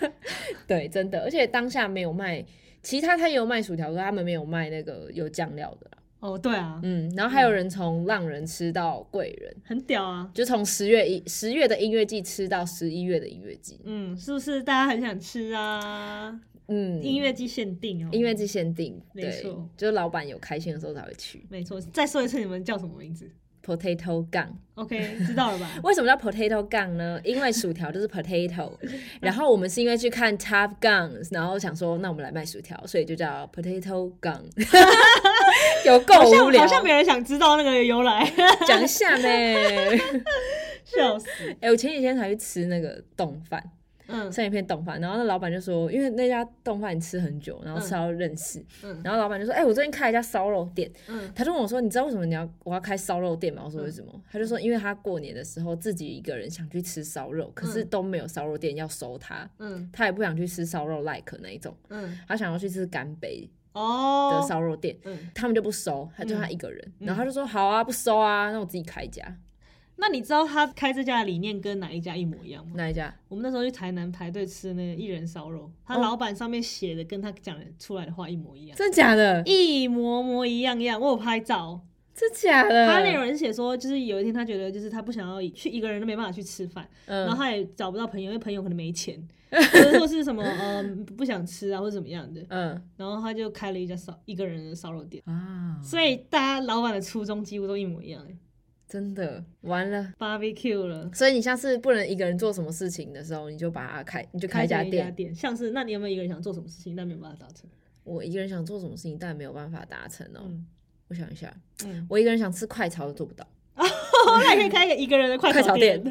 对，真的，而且当下没有卖，其他他也有卖薯条，可是他们没有卖那个有酱料的啦。哦，对啊，嗯，然后还有人从浪人吃到贵人，很屌啊。就从十月一十月的音乐季吃到十一月的音乐季。嗯，是不是大家很想吃啊？嗯，音乐季限定哦，音乐季限定，对没错，就是老板有开心的时候才会去。没错。再说一次，你们叫什么名字 Potato Gun，？OK，知道了吧？为什么叫 Potato Gun 呢？因为薯条就是 potato，然后我们是因为去看 Top Guns，然后想说那我们来卖薯条，所以就叫 Potato Gun，有够好无聊像好，像没人想知道那个由来，讲一下呢。笑死。哎、我前几天才去吃那个冻饭，嗯。剩一片冻饭，然后那老板就说，因为那家冻饭你吃很久，然后吃到认识，嗯。然后老板就说，哎、我最近开了一家烧肉店，嗯。他就问我说，你知道为什么你要我要开烧肉店吗？我说为什么？他就说，因为他过年的时候自己一个人想去吃烧肉，可是嗯。都没有烧肉店要收他，嗯。他也不想去吃烧肉 like 那一种，嗯，他想要去吃干杯的哦，烧肉店。嗯，他们就不收，他就他一个人，嗯。然后他就说好啊，不收啊，那我自己开一家，那你知道他开这家的理念跟哪一家一模一样吗？哪一家？我们那时候去台南排队吃那个一人烧肉，他哦老板上面写的跟他讲的出来的话一模一样，真假的？一模模一样样。我有拍照，真假的？他那有人写说，就是有一天他觉得就是他不想要去一个人都没办法去吃饭，嗯然后他也找不到朋友，因为朋友可能没钱，或者说是什么呃不想吃啊或者怎么样的，嗯然后他就开了一家烧一个人的烧肉店。啊，所以大家老板的初衷几乎都一模一样欸真的完了。，barbecue 了，所以你下次不能一个人做什么事情的时候，你就把它开，你就开一家店。店，像是那你有没有一个人想做什么事情，但没有办法达成？我一个人想做什么事情，但没有办法达成哦。嗯我想一下，嗯，我一个人想吃快炒都做不到。那也可以开一个一个人的快快炒店。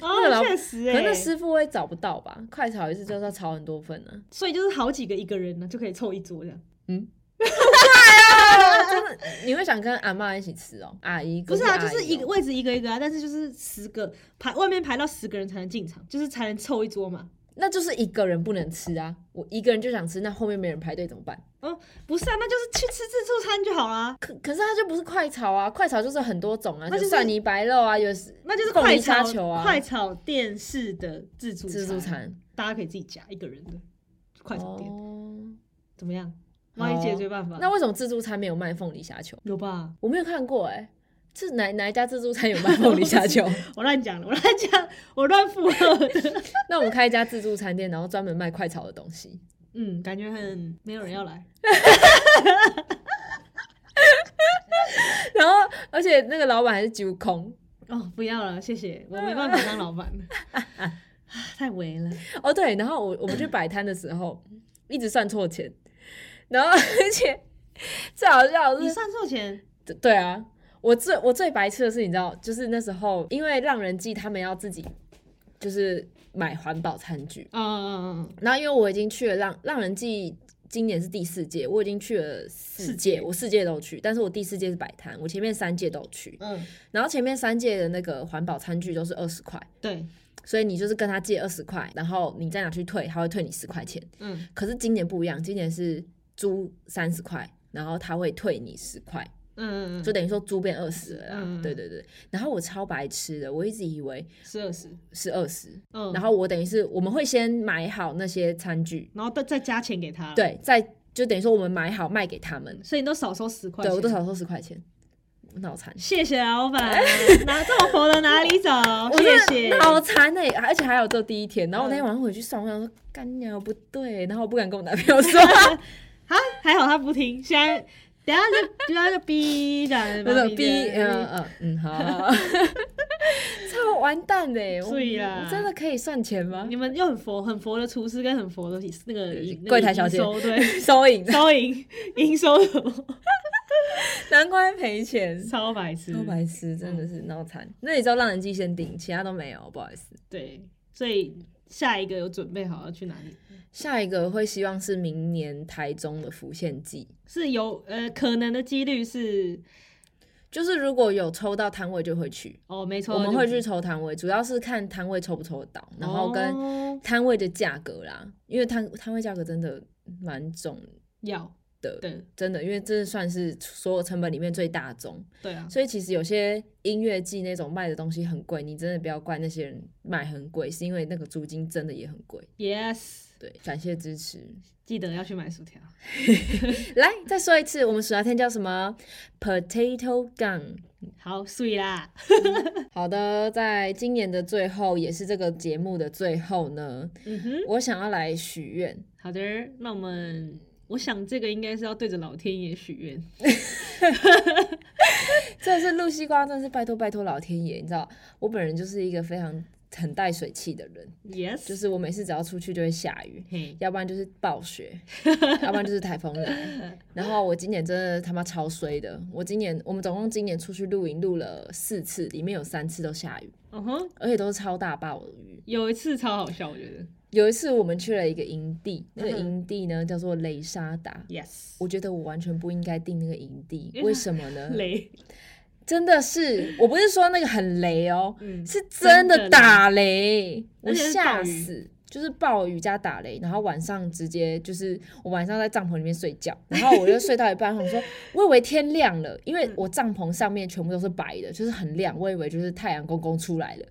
那确实哎那，师傅会找不到吧？快炒一次就是要炒很多份呢、所以就是好几个一个人呢，就可以凑一桌这样。啊。你会想跟阿妈一起吃哦？阿姨不是啊，就是一个位置一个一个啊，但是就是十个排外面排到十个人才能进场，就是才能凑一桌嘛。那就是一个人不能吃啊。我一个人就想吃，那后面没人排队怎么办？不是啊，那就是去吃自助餐就好啦，可可是它就不是快炒啊，快炒就是很多种啊，那就是蒜泥白肉啊，有那就是快炒球啊快炒店式的自助自助餐大家可以自己夹一个人的快炒店，哦。怎么样？好帮你解决办法。那为什么自助餐没有卖凤梨虾球？有吧？我没有看过哎、是哪哪一家自助餐有卖凤梨虾球？我乱讲了，我乱讲，我乱附和的。那我们开一家自助餐店，然后专门卖快炒的东西。嗯，感觉很没有人要来。然后，而且那个老板还是酒空哦，不要了，谢谢，我没办法当老板了，啊太违了。哦。对，然后我我们去摆摊的时候，一直算错钱，然后 而且最好笑的是，你算错钱，对啊，我最我最白痴的是，你知道，就是那时候因为让人记他们要自己就是买环保餐具，嗯嗯嗯然后因为我已经去了让让人记。今年是第四届，我已经去了四届我四届都去，但是我第四届是摆摊，我前面三届都去。嗯，然后前面三届的那个环保餐具都是二十块，对，所以你就是跟他借二十块，然后你再拿去退，他会退你十块钱。嗯可是今年不一样，今年是租三十块，然后他会退你十块，嗯嗯就等于说租变二十了啦。嗯对对对，然后我超白痴的，我一直以为是二十，是二十，嗯，然后我等于是我们会先买好那些餐具，然后再再加钱给他，，对，再就等于说我们买好卖给他们，所以你都少收十块钱，对我都少收十块钱。脑残。谢谢老板，拿这么佛的哪里找？我谢真谢的。脑残哎，而且还有这第一天，然后我那天嗯晚上回去算，我想说干娘不对，然后我不敢跟我男朋友说，啊，还好他不听，现在 等下就等一下就逼的，那种逼，嗯。嗯嗯嗯，好。超完蛋的欸，我所以啦。真的可以算钱吗？你们又很佛很佛的厨师跟很佛的那个柜台小姐。营收对。收银，收银营收难怪赔钱，超白痴，超白痴，真的是脑残。那你知道让人机先顶，其他都没有，不好意思。对，所以下一个有准备好要去哪里？下一个会希望是明年台中的浮现季，是有呃可能的几率是就是如果有抽到摊位就会去，哦没错，我们会去抽摊位，主要是看摊位抽不抽得到，然后跟哦摊位的价格啦，因为摊摊位价格真的蛮重要的，对真的，因为这算是所有成本里面最大宗，对啊，所以其实有些音乐季那种卖的东西很贵，你真的不要怪那些人卖很贵，是因为那个租金真的也很贵。yes 对，感谢支持。记得要去买薯条。来，再说一次，我们薯条店叫什么？Potato Gun。好，碎啦，好的，在今年的最后，也是这个节目的最后呢，嗯哼，我想要来许愿。好的，那我们。我想这个应该是要对着老天爷许愿，这是露西瓜，真的是拜托拜托老天爷，你知道，我本人就是一个非常很带水气的人，yes，就是我每次只要出去就会下雨，嘿，要不然就是暴雪，要不然就是台风来。然后我今年真的他妈超衰的，我今年我们总共今年出去露营露了四次，里面有三次都下雨，嗯哼，而且都是超大暴雨。有一次超好笑，我觉得有一次我们去了一个营地，那个营地呢叫做雷沙达。yes，我觉得我完全不应该订那个营地，为什么呢？雷，真的是，我不是说那个很雷哦，嗯，是真的打雷，我吓死。就是暴雨加打雷，然后晚上直接就是我晚上在帐篷里面睡觉，然后我就睡到一半，我说我以为天亮了，因为我帐篷上面全部都是白的，就是很亮，我以为就是太阳公公出来了，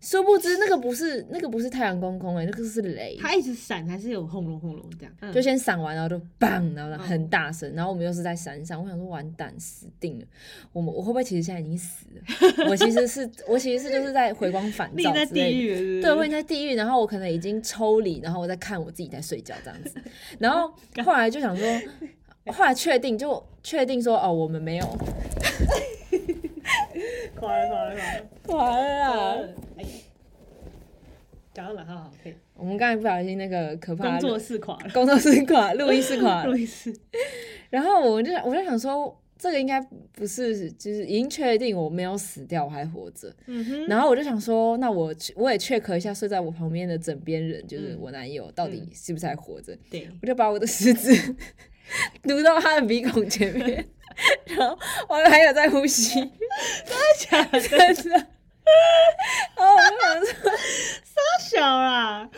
殊不知那个不是那个不是太阳公公哎、那个是雷，它一直闪，还是有轰隆轰隆这样，嗯。就先闪完，然后就砰，然后很大声，然后我们又是在山上，我想说完蛋，死定了，我们我会不会其实现在已经死了？我其实是我其实是就是在回光返照 之类的。对，我在地狱，然后我可能已经抽离，然后我在看我自己在睡觉这样子，然后后来就想说，后来确定就确定说哦，我们没有，垮了垮了垮了，完了呃哎，讲到哪？哈好，可以，我们刚才不小心那个可怕的工作室垮了，工作室垮，录音室垮了。录，音室，然后我就我就想说，这个应该不是，就是已经确定我没有死掉，我还活着。嗯哼，然后我就想说，那我我也 check 一下睡在我旁边的枕边人，就是嗯我男友，到底是不是还活着？对，我就把我的食指 嘟到他的鼻孔前面，然后我还有在呼吸，真的假的，真的。然后我就想说，小啦，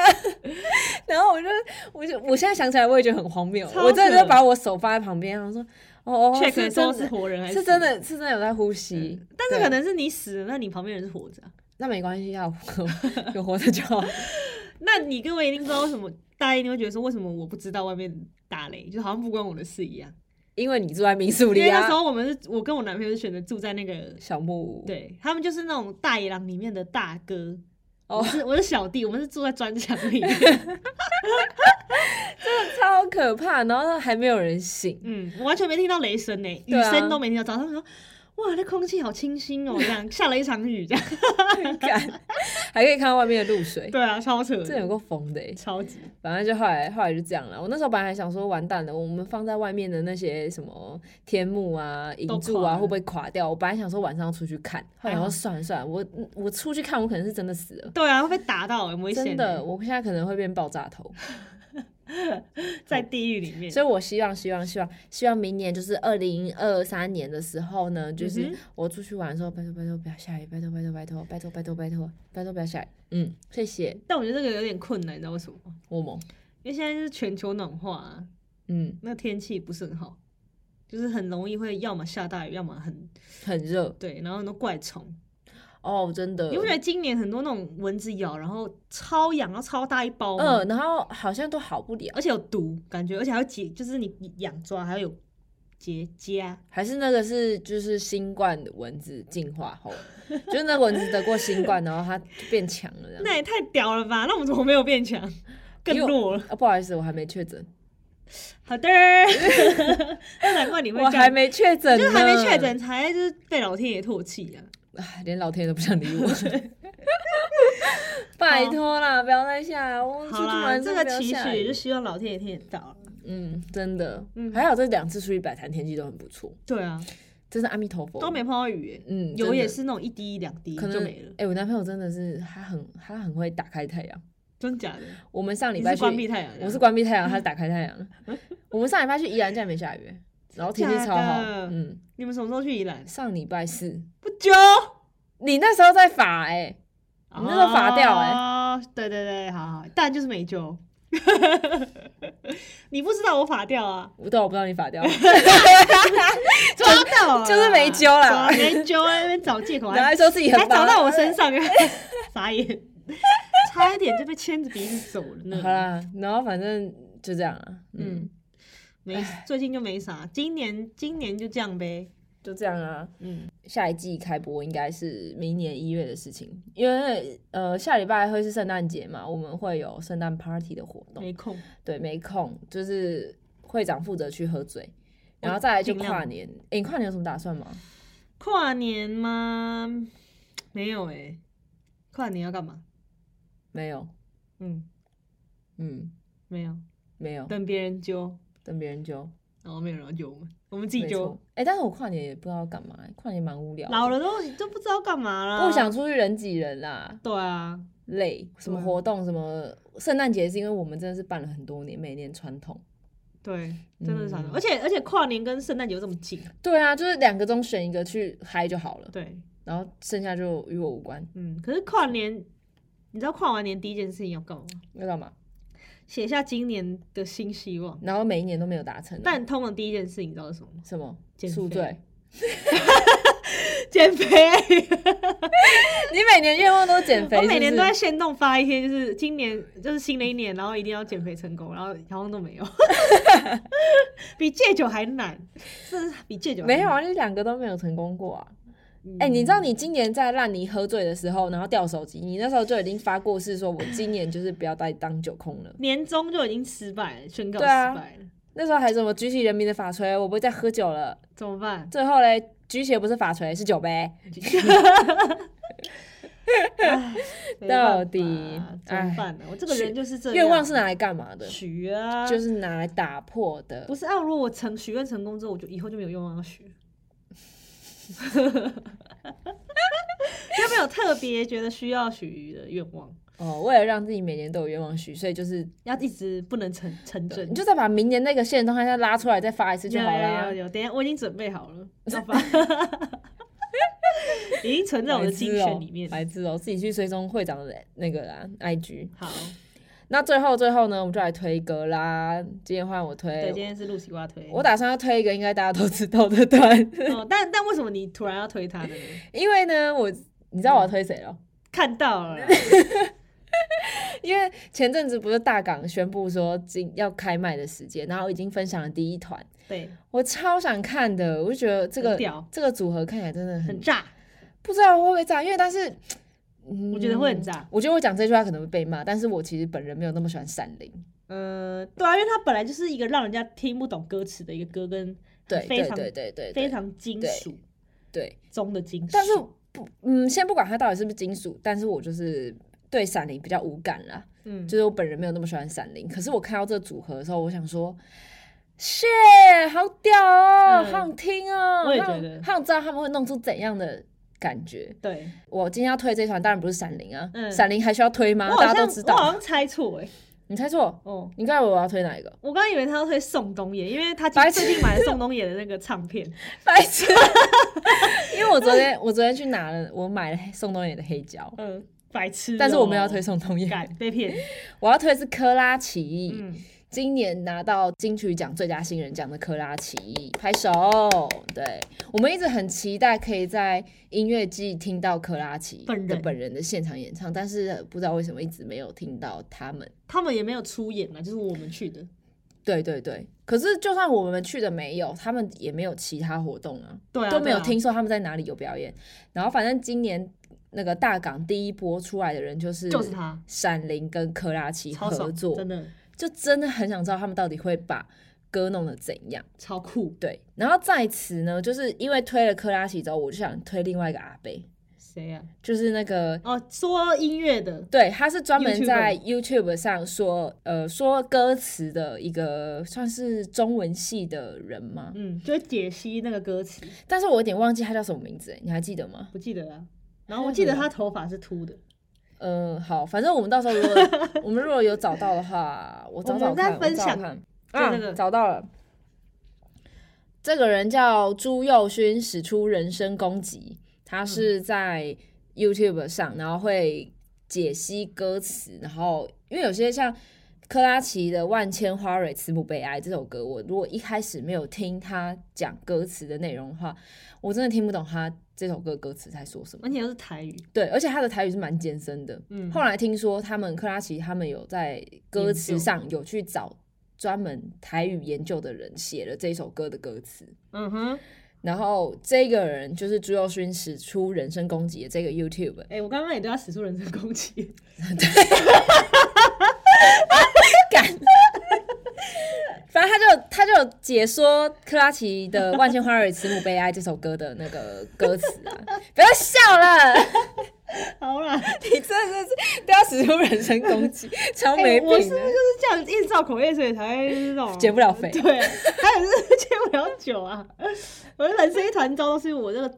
然后我就我就我现在想起来，我也觉得很荒谬。我真的扯就把我手放在旁边，然后说，哦哦，check 是的时候真的是活人还是是真的是真的有在呼吸，对但是可能是你死了，那你旁边人是活着啊、那没关系，要 有活着就好。那你各位一定知道为什么，大家一定会觉得说，为什么我不知道外面打雷，就好像不关我的事一样。因为你住在民宿里因为那时啊，候我们是，我跟我男朋友是选择住在那个，小木屋，对他们就是那种大野狼里面的大哥。哦我是我是小弟，我们是住在砖墙里面。真的超可怕，然后还没有人醒，嗯，我完全没听到雷声呢，雨声都没听到。早上说，哇，那空气好清新哦，这样下了一场雨，这样。干还可以看到外面的露水，对啊，超扯的，这有够疯的欸超级。反正就后来后来就这样了。我那时候本来还想说，完蛋了，我们放在外面的那些什么天幕啊、银柱啊，会不会垮掉？我本来想说晚上出去看，后来想说算了算了，我我出去看，我可能是真的死了。对啊，会被打到，很危险。真的，，我现在可能会变爆炸头，在地狱里面。所以我希望，希望，希望，希望明年就是二零二三年的时候呢，就是我出去玩的时候，拜托拜托不要下雨，拜托拜托拜托拜托拜托拜托拜托不要下雨，嗯，谢谢但我觉得这个有点困难，你知道为什么吗？我们，因为现在就是全球暖化、啊，嗯，那天气不是很好，就是很容易会要么下大雨，要么很很热对，然后很多怪虫。哦，真的你，不觉得今年很多那种蚊子咬，然后超痒，然后超大一包吗？嗯，然后好像都好不了，而且有毒，感觉，而且还有结，就是你你痒抓还有结痂，还是那个是就是新冠的蚊子进化后，就是那个蚊子得过新冠，然后它就变强了这样。那也太屌了吧？那我们怎么没有变强，更弱了？啊，不好意思，我还没确诊，好的，那难怪你会我还没确诊，就是还没确诊，才就是被老天爷唾弃啊！唉，连老天爷都不想理我。拜托啦，不要再下来，我出去玩这个期许就希望老天爷听得到。嗯，真的，嗯还好这两次出去摆摊天气都很不错，对啊，真是阿弥陀佛。都没碰到雨，嗯，有也是那种一滴两滴可能就没了，哎、我男朋友真的是他很他很会打开太阳。真假的？我们上礼拜去，关闭太阳，我是关闭太阳，他是打开太阳。我们上礼拜去宜兰，竟然没下雨，然后天气超好。嗯，你们什么时候去宜兰？上礼拜四，不久，你那时候在法哎、你那时候罚掉哎哦，对对对，好好，但就是没救。你不知道我法掉啊？我对我不知道你法掉，抓到就是没揪啦抓没揪，在那边找借口，然后还还说自己很棒还找到我身上，傻眼，差一点就被牵着鼻子走了呢。好啦，然后反正就这样啊，嗯，嗯，没，最近就没啥，今年今年就这样呗。就这样啊。嗯，下一季开播应该是明年一月的事情，因为呃下礼拜会是圣诞节嘛，我们会有圣诞 party 的活动。没空。对，没空，就是会长负责去喝醉，然后再来就跨年。诶，你跨年有什么打算吗？跨年吗？没有哎、跨年要干嘛？没有，嗯，嗯，没有，没有，等别人揪，等别人揪，然后没有人要揪我们，我们自己没揪错。。诶，但是我跨年也不知道要干嘛、跨年蛮无聊，老了都都不知道干嘛啦。不想出去人挤人啦，对啊，累。什么活动，什么圣诞节是因为我们真的是办了很多年，每年传统。对，真的是惨、嗯而且而且跨年跟圣诞节又这么近，对啊，就是两个中选一个去嗨就好了，对，然后剩下就与我无关。嗯。可是跨年，你知道跨完年第一件事情要干嘛？要干嘛？写下今年的新希望。然后每一年都没有达成啊，但通常第一件事情你知道是什么吗？什么减肥宿醉？减肥。你每年愿望都减肥我是不是，每年都在限动发一天，就是今年就是新的一年，然后一定要减肥成功，然后好像都没有，比戒酒还难，是比戒酒没有啊，你两个都没有成功过啊。嗯哎、你知道你今年在烂泥喝醉的时候，然后掉手机，你那时候就已经发过誓，说我今年就是不要再当酒空了。年终就已经失败了，宣告失败了，那时候还什么举起人民的法锤，我不会再喝酒了。怎么办？最后嘞，举起的不是法锤，是酒杯。到底怎么办呢？我这个人就是这样，愿望是拿来干嘛的？许啊，就是拿来打破的不。是啊？如果我成许愿成功之后，我就以后就没有愿望要许了。有没有特别觉得需要许的愿望？哦，为了让自己每年都有愿望许，所以就是要一直不能成成真，你就再把明年那个现实动态再拉出来，再发一次就好有有有。有，等下我已经准备好了，要发，已经存在我的精选里面。白痴哦，自己去追踪会长的那个啦，IG。好，那最后最后呢，我们就来推歌啦。今天换我推，对，今天是露西瓜推。我打算要推一个应该大家都知道的团，哦，但但为什么你突然要推他呢？因为呢，我你知道我要推谁了？看到了，因为前阵子不是大港宣布说今要开卖的时间，然后已经分享了第一团，对，我超想看的，我就觉得这个这个组合看起来真的很很炸，不知道会不会炸，因为但是。嗯我觉得会很炸。我觉得我讲这句话可能会被骂，但是我其实本人没有那么喜欢闪灵。呃，对啊，因为它本来就是一个让人家听不懂歌词的一个歌，跟对对非常对对对，对非常金属对。中的金属。但是不，嗯，先不管它到底是不是金属，但是我就是对闪灵比较无感啦。嗯，就是我本人没有那么喜欢闪灵，可是我看到这个组合的时候，我想说。shit，好屌哦，嗯好想听哦！我也觉得好想知道他们会弄出怎样的感觉。对，我今天要推这团，当然不是闪灵啊，嗯。闪灵还需要推吗？我好大家都知道。我好像猜错哎，你猜错，哦，你刚才以为我要推哪一个？我刚刚以为他要推宋冬野，因为他白痴。最近买了宋冬野的那个唱片，白痴！因为我昨天我昨天去拿了，我买了宋冬野的黑胶，嗯，白痴哦，但是我没有要推宋冬野，改被骗，我要推的是科拉奇。嗯，今年拿到金曲奖最佳新人奖的科拉奇，拍手！对我们一直很期待可以在音乐季听到科拉奇本人。的本人的现场演唱，但是不知道为什么一直没有听到他们。他们也没有出演啊，就是我们去的，对对对，可是就算我们去的没有，他们也没有其他活动啊，对啊，都没有听说他们在哪里有表演。然后反正今年那个大港第一波出来的人就是就是他。闪灵跟克拉奇，合作，真的就真的很想知道他们到底会把歌弄得怎样。超酷。对，然后在此呢，就是因为推了克拉奇之后，我就想推另外一个阿贝，谁呀？就是那个哦，说音乐的，对，他是专门在 YouTube 上说呃说歌词的一个算是中文系的人吗，嗯，就会解析那个歌词，但是我有点忘记他叫什么名字，欸你还记得吗？不记得啊。然后我记得他头发是秃的，呃，好，反正我们到时候如果 我们如果有找到的话，我找找看，分享我找找看啊，找到了。这个人叫朱佑勋，使出人身攻击。他是在 YouTube 上，然后会解析歌词，然后因为有些像克拉奇的《万千花蕊慈母悲哀》这首歌，我如果一开始没有听他讲歌词的内容的话，我真的听不懂他这首歌歌词在说什么。而且又是台语，对，而且他的台语是蛮艰深的。嗯后来听说他们克拉奇他们有在歌词上有去找专门台语研究的人写了这首歌的歌词。嗯哼，然后这个人就是朱佑勋使出人身攻击的这个 YouTube，哎、我刚刚也对他使出人身攻击，干。反正他就他就解说克拉奇的《万千花蕊慈母悲哀》这首歌的那个歌词啊，不要笑了，好啦，你真的是都要使出人身攻击，超哎、没品的。我是不是就是这样一直照口业，所以才会就是那种减不了肥对，还有就是戒不了酒啊，我的人生一团糟，都是我这个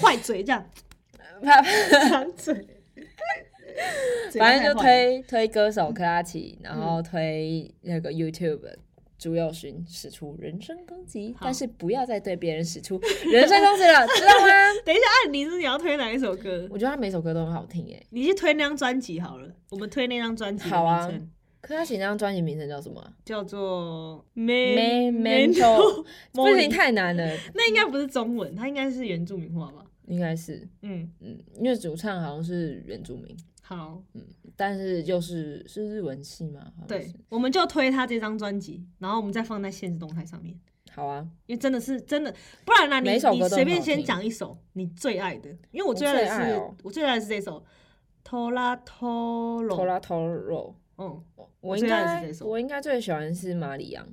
坏嘴这样。怕张嘴，反正就推推歌手克拉奇，然后推那个 YouTube 朱佑勋使出人身攻击，但是不要再对别人使出 人身攻击了，知道吗？等一下，按你是你要推哪一首歌？我觉得他每首歌都很好听诶。你去推那张专辑好了，我们推那张专辑好啊。克拉奇那张专辑名称叫什么啊？叫做《Me Mental，不行，太难了，那应该不是中文，它应该是原住民话吧？应该是。嗯，嗯，因为主唱好像是原住民，好，嗯但是就是是日文系嘛，对，我们就推他这张专辑，然后我们再放在现实动态上面，好啊，因为真的是真的，不然呢，你你随便先讲一首你最爱的，因为我我最爱的是哦我最爱的是这首。拖拉拖罗，拖拉拖肉，嗯，我应该是这首我应该最喜欢是马里昂，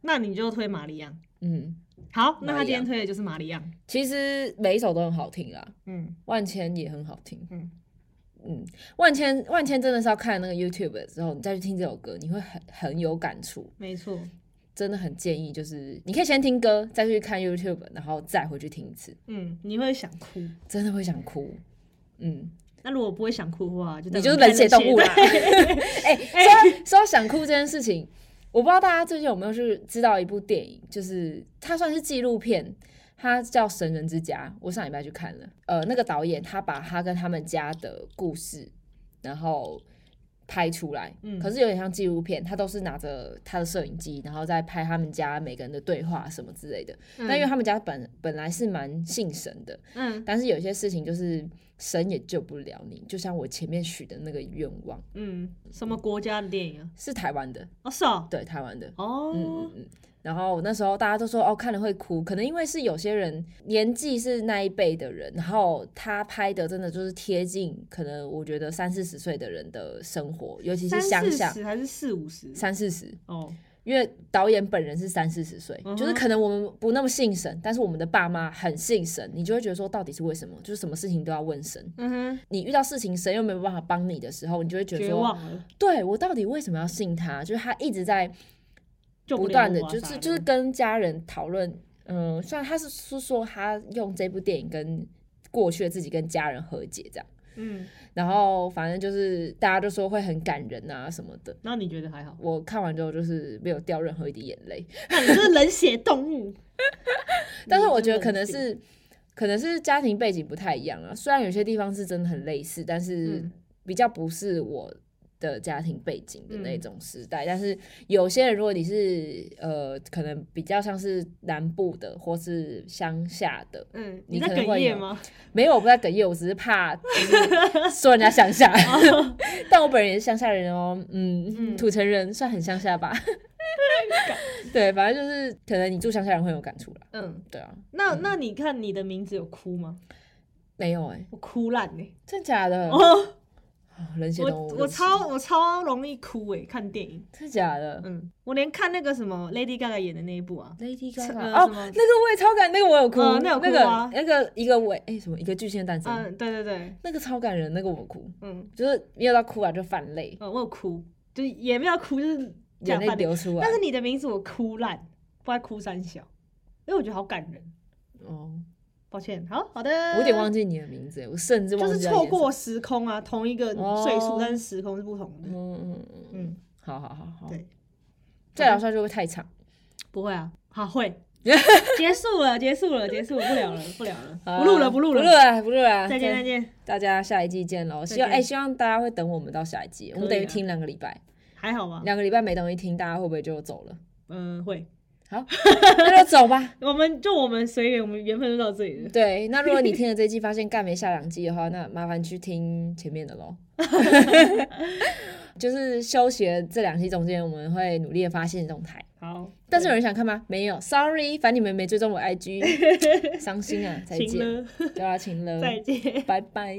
那你就推马里昂。嗯。好，那他今天推的就是玛利亚。其实每一首都很好听啦，嗯万千也很好听，嗯嗯，万千万千真的是要看那个 YouTube 之后，你再去听这首歌，你会很很有感触，没错。真的很建议，就是你可以先听歌，再去看 YouTube，然后再回去听一次，嗯，你会想哭。真的会想哭，嗯，那如果不会想哭的话，就你就是冷血动物啦。说到说到想哭这件事情，我不知道大家最近有没有去知道一部电影，就是它算是纪录片，它叫《神人之家》，我上礼拜去看了。呃，那个导演他把他跟他们家的故事，然后拍出来，嗯可是有点像纪录片，他都是拿着他的摄影机，然后再拍他们家每个人的对话什么之类的。那、因为他们家本本来是蛮信神的，嗯但是有些事情就是神也救不了你，就像我前面许的那个愿望，嗯，什么国家的电影啊？是台湾的，哦，是哦，对，台湾的。哦，嗯嗯嗯。然后那时候大家都说哦，看了会哭，可能因为是有些人年纪是那一辈的人，然后他拍的真的就是贴近可能我觉得三四十岁的人的生活，尤其是三四乡下十还是四五十？三四十，哦，因为导演本人是三四十岁，就是可能我们不那么信神，但是我们的爸妈很信神，你就会觉得说到底是为什么？就是什么事情都要问神。嗯哼，你遇到事情，神又没有办法帮你的时候，你就会觉得绝说，对我到底为什么要信他？就是他一直在救不断的就是就是跟家人讨论，嗯，虽然他是是说他用这部电影跟过去的自己跟家人和解这样，嗯，然后反正就是大家就说会很感人啊什么的。那你觉得还好？我看完之后就是没有掉任何一滴眼泪，那你是冷血动物。但是我觉得可能是可能是家庭背景不太一样啊，虽然有些地方是真的很类似，但是嗯比较不是我的家庭背景的那嗯种时代。但是有些人，如果你是呃，可能比较像是南部的或是乡下的，嗯，你你在可能会有哽咽吗？没有，我不在哽咽，我只是怕就是说人家乡下，但我本人也是乡下人哦，嗯，嗯土城人算很乡下吧。对，反正就是可能你住乡下人会有感触啦。嗯，对啊，那那你看你的名字有哭吗？没有哎、我哭烂呢。真假的？哦，我动物，我超我超容易哭诶，看电影。真假的嗯，我连看那个什么 Lady Gaga 演的那一部啊，？Lady 呃 Gaga 哦，那个我也超感，那个我有哭，嗯那有哭个啊那个一个尾哎、什么一个巨蟹诞生，嗯，对对对，那个超感人，那个我哭，嗯，就是没有到哭啊，就泛泪，嗯，我有哭，就是也没有哭，就是眼。泪流出来但。是你的名字我哭烂，不爱哭三小，因为我觉得好感人。哦，抱歉，好好的，我有点忘记你的名字，我甚至忘就是。错过时空啊，同一个岁数，哦但是时空是不同的。嗯嗯嗯嗯，嗯，好好好好，对，再聊下去会太长？不会啊，好会，结束了，结束了，结束了，不聊了，不聊了，不录了，不录了，不录了，不录了，再见，再见。大家下一季见喽！希望再见哎、希望大家会等我们到下一季，我们等于听两个礼拜，还好吧？两个礼拜没东西听，大家会不会就走了？嗯，会。好，那就走吧。我们就我们随缘，我们缘分就到这里了。对，那如果你听了这一季发现干没下两季的话，那麻烦去听前面的喽。就是休息的这两期中间，我们会努力的发现动态。好，但是有人想看吗？没有，sorry，反正你们没追踪我 IG，伤心啊！再见，对啊，请了，再见。拜拜。